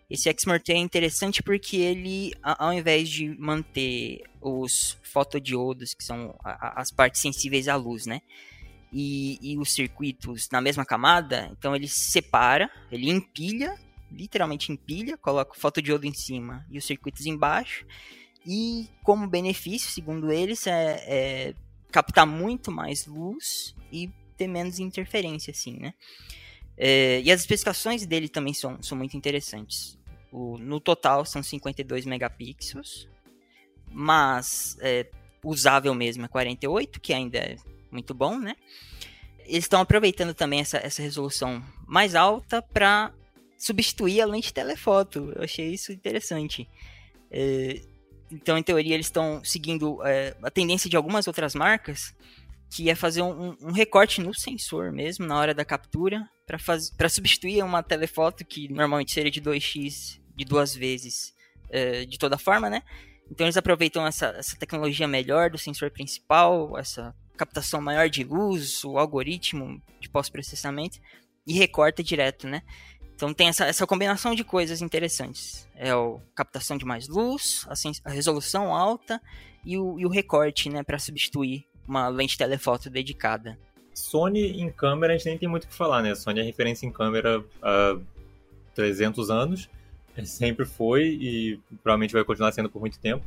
Esse XMRT é interessante porque ele, ao invés de manter os fotodiodos, que são as partes sensíveis à luz, né? E, e, os circuitos na mesma camada, então ele separa, ele empilha, literalmente empilha, coloca o fotodiodo em cima e os circuitos embaixo. E como benefício, segundo eles, é, é captar muito mais luz e ter menos interferência, assim, né? É, e as especificações dele também são, são muito interessantes. O, no total são 52 megapixels, mas é, usável mesmo é 48, que ainda é muito bom, né? Eles estão aproveitando também essa, essa resolução mais alta para substituir a lente telefoto. Eu achei isso interessante. É, então, em teoria, eles estão seguindo é, a tendência de algumas outras marcas, que é fazer um, um recorte no sensor mesmo, na hora da captura, para substituir uma telefoto que normalmente seria de 2x de duas vezes é, de toda forma, né? Então eles aproveitam essa, essa tecnologia melhor do sensor principal, essa captação maior de luz, o algoritmo de pós-processamento e recorta direto, né? Então tem essa, essa combinação de coisas interessantes. É a captação de mais luz, a, a resolução alta e o, e o recorte, né, para substituir uma lente telefoto dedicada. Sony em câmera a gente nem tem muito o que falar, né? Sony é referência em câmera há 300 anos, sempre foi e provavelmente vai continuar sendo por muito tempo.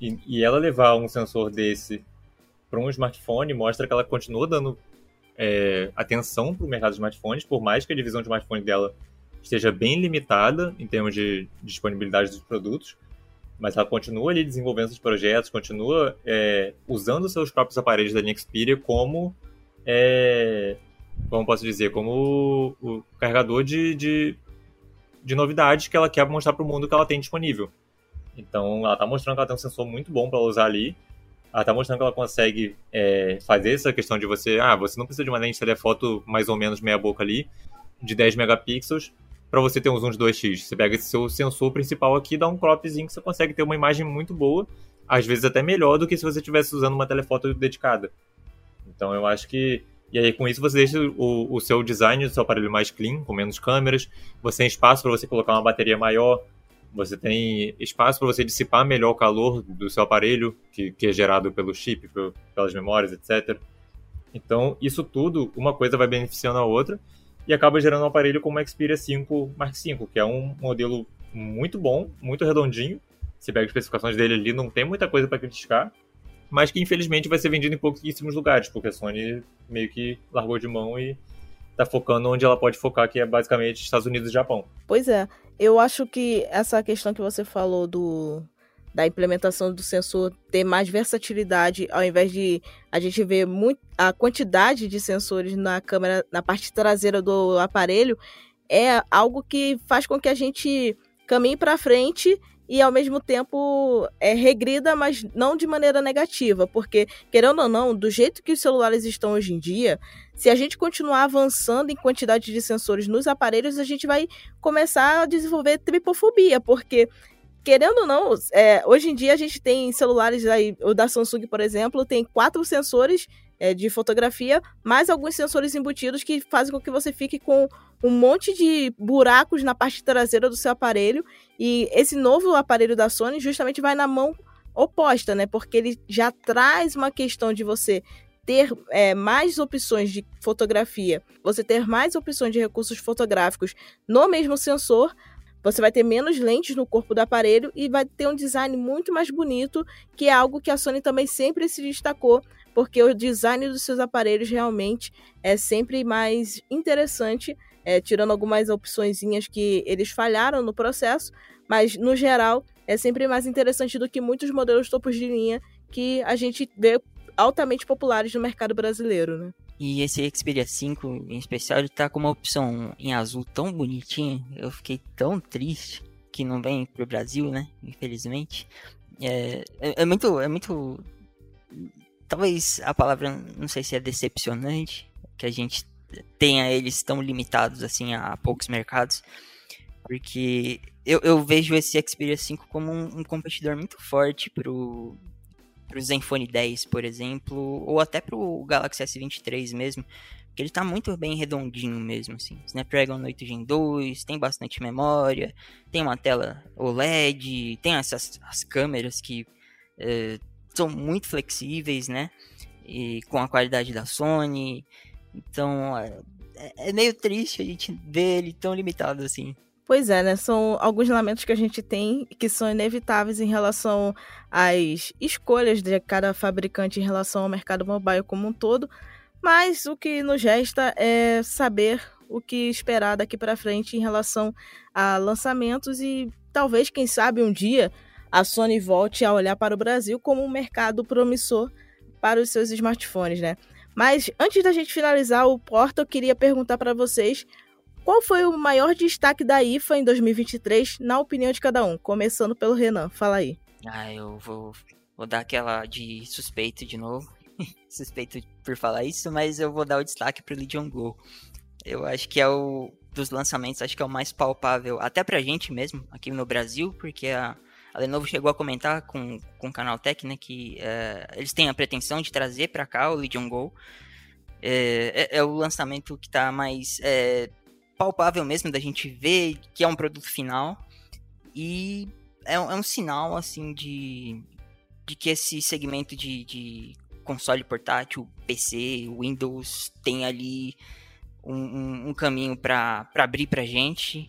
E, e ela levar um sensor desse para um smartphone mostra que ela continua dando é, atenção para o mercado de smartphones, por mais que a divisão de smartphone dela esteja bem limitada em termos de disponibilidade dos produtos, mas ela continua ali desenvolvendo esses projetos, continua é, usando seus próprios aparelhos da linha Xperia como, é, como posso dizer, como o, o carregador de, de, de novidades que ela quer mostrar para o mundo que ela tem disponível. Então, ela está mostrando que ela tem um sensor muito bom para usar ali. Ela está mostrando que ela consegue é, fazer essa questão de você, ah, você não precisa de uma lente telefoto mais ou menos meia boca ali, de 10 megapixels, para você ter um zoom de 2x. Você pega esse seu sensor principal aqui, dá um cropzinho que você consegue ter uma imagem muito boa, às vezes até melhor do que se você estivesse usando uma telefoto dedicada. Então eu acho que. E aí com isso você deixa o, o seu design do seu aparelho mais clean, com menos câmeras, você tem espaço para você colocar uma bateria maior, você tem espaço para você dissipar melhor o calor do seu aparelho, que, que é gerado pelo chip, pelas memórias, etc. Então, isso tudo, uma coisa vai beneficiando a outra e acaba gerando um aparelho como o Xperia 5 Mark V, que é um modelo muito bom, muito redondinho. Você pega as especificações dele ali, não tem muita coisa para criticar, mas que infelizmente vai ser vendido em pouquíssimos lugares, porque a Sony meio que largou de mão e tá focando onde ela pode focar, que é basicamente Estados Unidos e Japão. Pois é, eu acho que essa questão que você falou do da implementação do sensor ter mais versatilidade, ao invés de a gente ver muito, a quantidade de sensores na câmera, na parte traseira do aparelho, é algo que faz com que a gente caminhe para frente e ao mesmo tempo é regrida, mas não de maneira negativa, porque querendo ou não, do jeito que os celulares estão hoje em dia, se a gente continuar avançando em quantidade de sensores nos aparelhos, a gente vai começar a desenvolver tripofobia, porque querendo ou não, é, hoje em dia a gente tem celulares aí, o da Samsung, por exemplo, tem quatro sensores é, de fotografia, mais alguns sensores embutidos que fazem com que você fique com um monte de buracos na parte traseira do seu aparelho. E esse novo aparelho da Sony justamente vai na mão oposta, né? Porque ele já traz uma questão de você ter é, mais opções de fotografia, você ter mais opções de recursos fotográficos no mesmo sensor, você vai ter menos lentes no corpo do aparelho e vai ter um design muito mais bonito, que é algo que a Sony também sempre se destacou, porque o design dos seus aparelhos realmente é sempre mais interessante, é, tirando algumas opções que eles falharam no processo, mas no geral é sempre mais interessante do que muitos modelos topos de linha que a gente vê altamente populares no mercado brasileiro, né? E esse Xperia 5 em especial, ele tá com uma opção em azul tão bonitinha. Eu fiquei tão triste que não vem pro Brasil, né? Infelizmente. É, é, é muito. É muito. Talvez a palavra, não sei se é decepcionante, que a gente tenha eles tão limitados assim a poucos mercados. Porque eu, eu vejo esse Xperia 5 como um, um competidor muito forte pro, pro Zenfone 10, por exemplo, ou até pro Galaxy S23 mesmo, que ele tá muito bem redondinho mesmo, assim. Snapdragon 8 Gen 2, tem bastante memória, tem uma tela OLED, tem essas as câmeras que é, são muito flexíveis, né? E com a qualidade da Sony. Então, é, é meio triste a gente ver ele tão limitado assim. Pois é, né? São alguns lamentos que a gente tem que são inevitáveis em relação às escolhas de cada fabricante em relação ao mercado mobile como um todo. Mas o que nos resta é saber o que esperar daqui para frente em relação a lançamentos e talvez, quem sabe, um dia a Sony volte a olhar para o Brasil como um mercado promissor para os seus smartphones, né? Mas antes da gente finalizar o porta, eu queria perguntar para vocês qual foi o maior destaque da IFA em 2023, na opinião de cada um? Começando pelo Renan, fala aí. Ah, eu vou, vou dar aquela de suspeito de novo. suspeito por falar isso, mas eu vou dar o destaque pro Legion Go. Eu acho que é o dos lançamentos, acho que é o mais palpável, até pra gente mesmo, aqui no Brasil, porque a, a Lenovo chegou a comentar com, com o canal Tech, né, que é, eles têm a pretensão de trazer para cá o Legion Go. É, é, é, o lançamento que está mais é, palpável mesmo da gente ver que é um produto final. E é, um, é um sinal, assim, de, de que esse segmento de, de console portátil, PC, Windows, tem ali um, um, caminho para abrir pra gente.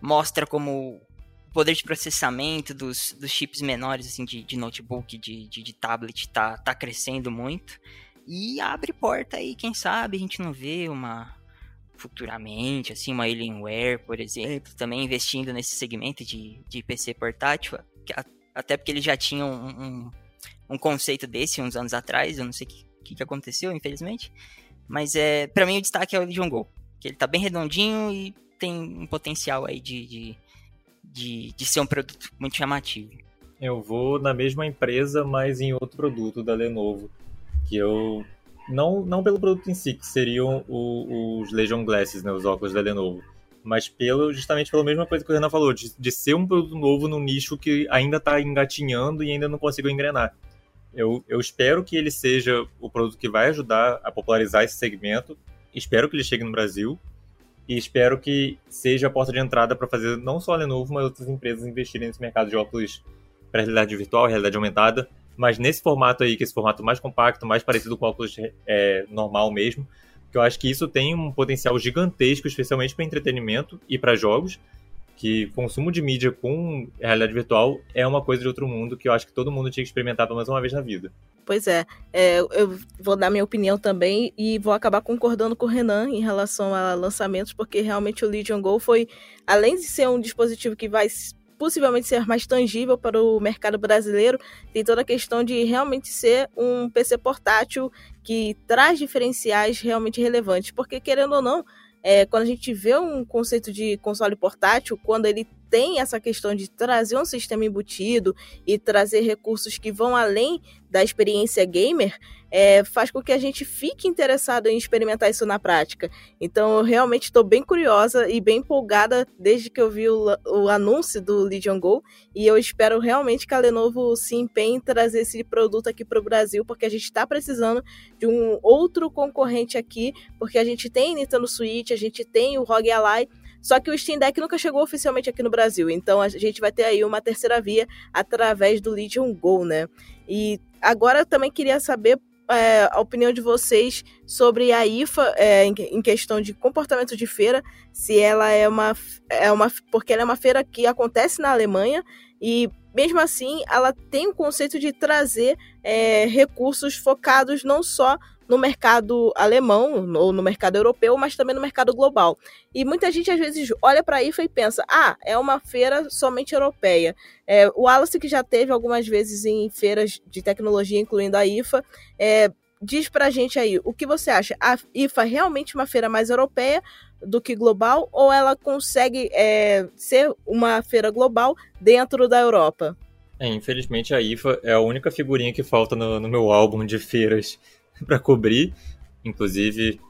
Mostra como o poder de processamento dos, dos chips menores, assim, de, de notebook, de, de, de tablet, tá, tá crescendo muito. E abre porta aí, quem sabe a gente não vê uma, futuramente, assim, uma Alienware, por exemplo, também investindo nesse segmento de, de PC portátil, até porque eles já tinham um, um, um conceito desse uns anos atrás, eu não sei o que, que, aconteceu, infelizmente, mas é para mim o destaque é o Legion Go, que ele tá bem redondinho e tem um potencial aí de, de, de, de ser um produto muito chamativo. Eu vou na mesma empresa, mas em outro produto da Lenovo, que eu não, não pelo produto em si, que seriam os Legion Glasses, né, os óculos da Lenovo, mas pelo justamente pela mesma coisa que o Renan falou, de, de ser um produto novo num nicho que ainda está engatinhando e ainda não conseguiu engrenar. Eu, eu espero que ele seja o produto que vai ajudar a popularizar esse segmento, espero que ele chegue no Brasil e espero que seja a porta de entrada para fazer não só a Lenovo, mas outras empresas investirem nesse mercado de óculos para realidade virtual, realidade aumentada, mas nesse formato aí, que é esse formato mais compacto, mais parecido com o óculos é, normal mesmo, que eu acho que isso tem um potencial gigantesco, especialmente para entretenimento e para jogos, que consumo de mídia com realidade virtual é uma coisa de outro mundo que eu acho que todo mundo tinha que experimentar pelo menos uma vez na vida. Pois é, é, eu vou dar minha opinião também e vou acabar concordando com o Renan em relação a lançamentos, porque realmente o Legion Go foi, além de ser um dispositivo que vai possivelmente ser mais tangível para o mercado brasileiro, tem toda a questão de realmente ser um PC portátil que traz diferenciais realmente relevantes, porque querendo ou não, é, quando a gente vê um conceito de console portátil, quando ele tem essa questão de trazer um sistema embutido e trazer recursos que vão além da experiência gamer, é, faz com que a gente fique interessado em experimentar isso na prática. Então, eu realmente estou bem curiosa e bem empolgada desde que eu vi o, o, anúncio do Legion Go. E eu espero realmente que a Lenovo se empenhe em trazer esse produto aqui para o Brasil, porque a gente está precisando de um outro concorrente aqui, porque a gente tem Nintendo Switch, a gente tem o ROG Ally, só que o Steam Deck nunca chegou oficialmente aqui no Brasil, então a gente vai ter aí uma terceira via através do Legion Go, né? E agora eu também queria saber é, a opinião de vocês sobre a IFA é, em, questão de comportamento de feira, se ela é uma, é uma. Porque ela é uma feira que acontece na Alemanha e mesmo assim ela tem o conceito de trazer é, recursos focados não só no mercado alemão ou no mercado europeu, mas também no mercado global. E muita gente às vezes olha para a IFA e pensa: ah, é uma feira somente europeia. É, o Alice, que já teve algumas vezes em feiras de tecnologia, incluindo a IFA, é, diz para a gente aí o que você acha. A IFA é realmente uma feira mais europeia do que global ou ela consegue é, ser uma feira global dentro da Europa? É, infelizmente a IFA é a única figurinha que falta no, no meu álbum de feiras para cobrir. Inclusive,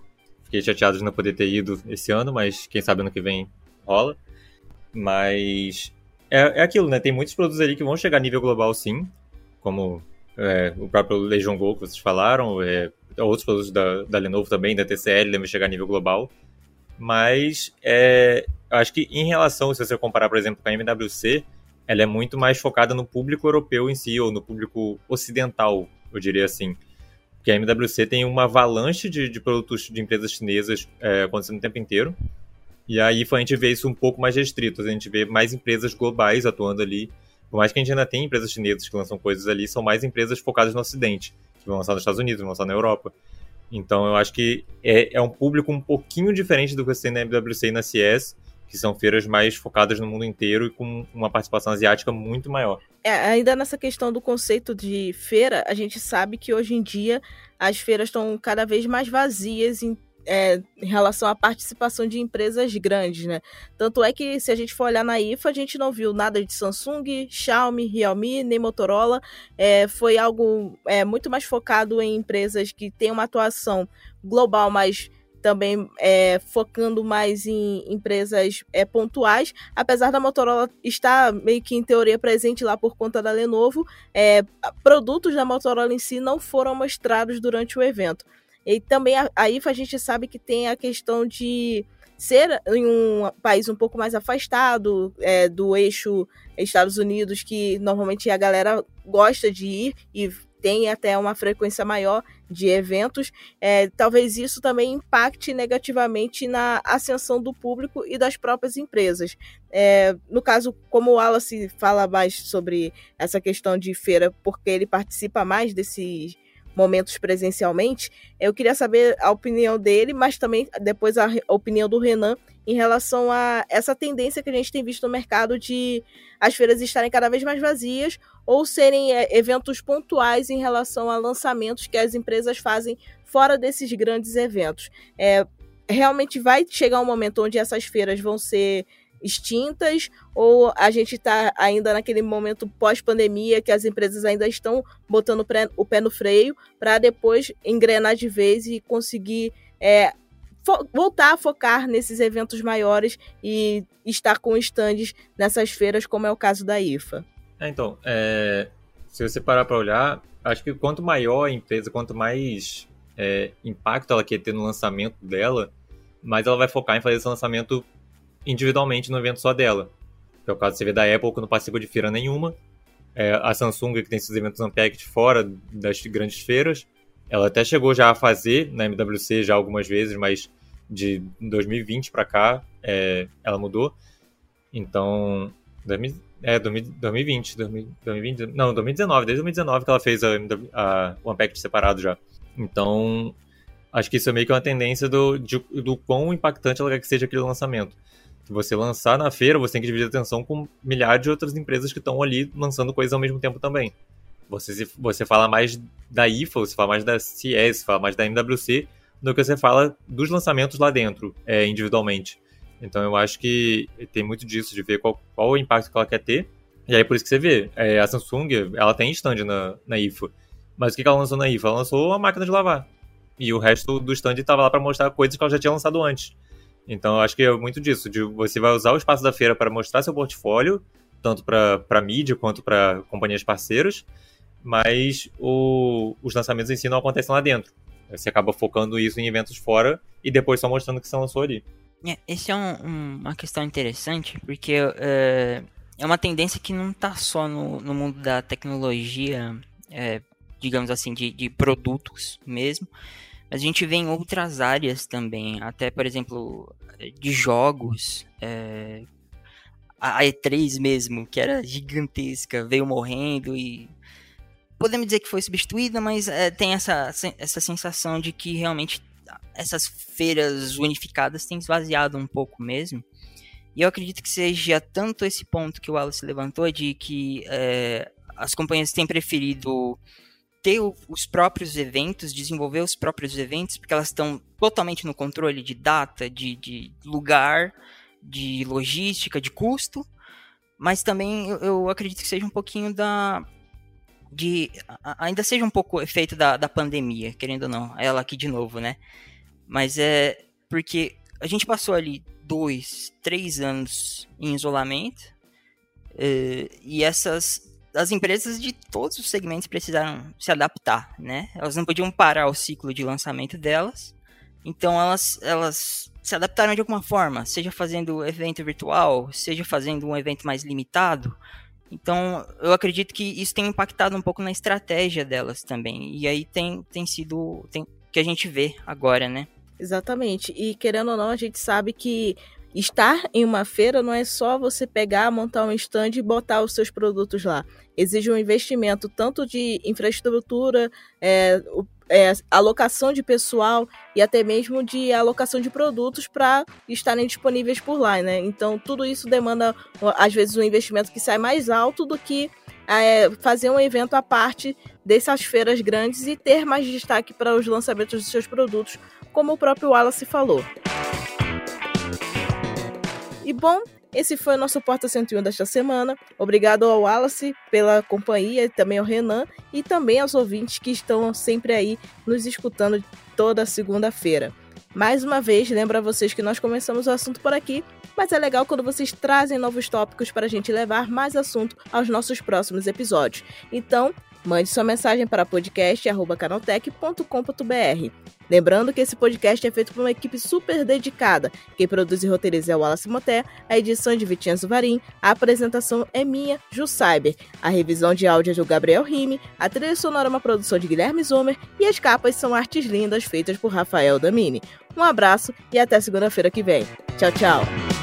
fiquei chateado de não poder ter ido esse ano, mas quem sabe ano que vem rola. Mas é, é aquilo, né? Tem muitos produtos ali que vão chegar a nível global, sim, como é, o próprio Legion Go que vocês falaram, é, outros produtos da, da Lenovo também, da TCL, devem chegar a nível global. Mas é, acho que em relação, se você comparar, por exemplo, com a MWC, ela é muito mais focada no público europeu em si, ou no público ocidental, eu diria assim. Porque a MWC tem uma avalanche de, de produtos de empresas chinesas é, acontecendo o tempo inteiro. E aí a gente vê isso um pouco mais restrito, a gente vê mais empresas globais atuando ali. Por mais que a gente ainda tenha empresas chinesas que lançam coisas ali, são mais empresas focadas no Ocidente, que vão lançar nos Estados Unidos, vão lançar na Europa. Então eu acho que é, é um público um pouquinho diferente do que você tem na MWC e na CS, que são feiras mais focadas no mundo inteiro e com uma participação asiática muito maior. É, ainda nessa questão do conceito de feira, a gente sabe que hoje em dia as feiras estão cada vez mais vazias em, é, em relação à participação de empresas grandes, né? Tanto é que se a gente for olhar na IFA, a gente não viu nada de Samsung, Xiaomi, Realme, nem Motorola. É, foi algo é, muito mais focado em empresas que têm uma atuação global mais também é, focando mais em empresas é, pontuais, apesar da Motorola estar meio que em teoria presente lá por conta da Lenovo, é, produtos da Motorola em si não foram mostrados durante o evento. E também a, a IFA a gente sabe que tem a questão de ser em um país um pouco mais afastado é, do eixo Estados Unidos, que normalmente a galera gosta de ir e tem até uma frequência maior de eventos, é, talvez isso também impacte negativamente na ascensão do público e das próprias empresas. É, no caso, como o Wallace fala mais sobre essa questão de feira, porque ele participa mais desses momentos presencialmente, eu queria saber a opinião dele, mas também depois a opinião do Renan em relação a essa tendência que a gente tem visto no mercado de as feiras estarem cada vez mais vazias ou serem é, eventos pontuais em relação a lançamentos que as empresas fazem fora desses grandes eventos. É, realmente vai chegar um momento onde essas feiras vão ser extintas ou a gente está ainda naquele momento pós-pandemia que as empresas ainda estão botando o pé no freio para depois engrenar de vez e conseguir é, voltar a focar nesses eventos maiores e estar com estandes nessas feiras, como é o caso da IFA. É, então, é, se você parar para olhar, acho que quanto maior a empresa, quanto mais é, impacto ela quer ter no lançamento dela, mais ela vai focar em fazer esse lançamento individualmente no evento só dela. Que é o caso você vê da Apple, que não participa de feira nenhuma. É, a Samsung, que tem esses eventos Unpacked fora das grandes feiras. Ela até chegou já a fazer na MWC já algumas vezes, mas de 2020 para cá é, ela mudou. Então, 2000, é 2020, 2020, não, 2019, desde 2019 que ela fez a, a, o Unpacked separado já. Então, acho que isso é meio que uma tendência do, de, do quão impactante ela quer que seja aquele lançamento. Se você lançar na feira, você tem que dividir a atenção com milhares de outras empresas que estão ali lançando coisas ao mesmo tempo também. Você, você fala mais da IFA, você fala mais da CES, você fala mais da MWC, do que você fala dos lançamentos lá dentro, é, individualmente. Então eu acho que tem muito disso, de ver qual, qual o impacto que ela quer ter. E aí por isso que você vê, é, a Samsung, ela tem stand na, na IFA. Mas o que ela lançou na IFA? Ela lançou a máquina de lavar. E o resto do stand estava lá para mostrar coisas que ela já tinha lançado antes. Então, eu acho que é muito disso, de você vai usar o espaço da feira para mostrar seu portfólio, tanto para mídia quanto para companhias parceiras, mas o, os lançamentos em si não acontecem lá dentro. Você acaba focando isso em eventos fora e depois só mostrando que você lançou ali. É, esse é um, um, uma questão interessante, porque é, é uma tendência que não está só no, no mundo da tecnologia, é, digamos assim, de, de produtos mesmo, mas a gente vê em outras áreas também, até por exemplo, de jogos. É, a E3 mesmo, que era gigantesca, veio morrendo e. Podemos dizer que foi substituída, mas é, tem essa, essa sensação de que realmente essas feiras unificadas têm esvaziado um pouco mesmo. E eu acredito que seja tanto esse ponto que o Wallace levantou de que é, as companhias têm preferido ter os próprios eventos, desenvolver os próprios eventos, porque elas estão totalmente no controle de data, de, de lugar, de logística, de custo, mas também eu, eu, acredito que seja um pouquinho da. De, ainda seja um pouco efeito da, da pandemia, querendo ou não, ela aqui de novo, né? Mas é porque a gente passou ali dois, três anos em isolamento, uh, e essas as empresas de todos os segmentos precisaram se adaptar, né? Elas não podiam parar o ciclo de lançamento delas, então elas, elas se adaptaram de alguma forma, seja fazendo evento virtual, seja fazendo um evento mais limitado. Então eu acredito que isso tem impactado um pouco na estratégia delas também. E aí tem, tem sido tem, que a gente vê agora, né? Exatamente. E querendo ou não, a gente sabe que estar em uma feira não é só você pegar, montar um stand e botar os seus produtos lá. Exige um investimento tanto de infraestrutura, é, é, alocação de pessoal e até mesmo de alocação de produtos para estarem disponíveis por lá, né? Então tudo isso demanda às vezes um investimento que sai mais alto do que é, fazer um evento à parte dessas feiras grandes e ter mais destaque para os lançamentos dos seus produtos, como o próprio Wallace falou. E bom, esse foi o nosso Porta 101 desta semana. Obrigado ao Wallace pela companhia, também ao Renan e também aos ouvintes que estão sempre aí nos escutando toda segunda-feira. Mais uma vez, lembro a vocês que nós começamos o assunto por aqui, mas é legal quando vocês trazem novos tópicos para a gente levar mais assunto aos nossos próximos episódios. Então, Mande sua mensagem para podcast.canaltech.com.br. Lembrando que esse podcast é feito por uma equipe super dedicada. Quem produz e roteiriza é o Wallace Moté, a edição é de Vitinha Zuvarim, a apresentação é minha, Ju Cyber, a revisão de áudio é do Gabriel Rime, a trilha sonora é uma produção de Guilherme Zomer e as capas são artes lindas feitas por Rafael Damini. Um abraço e até segunda-feira que vem. Tchau, tchau!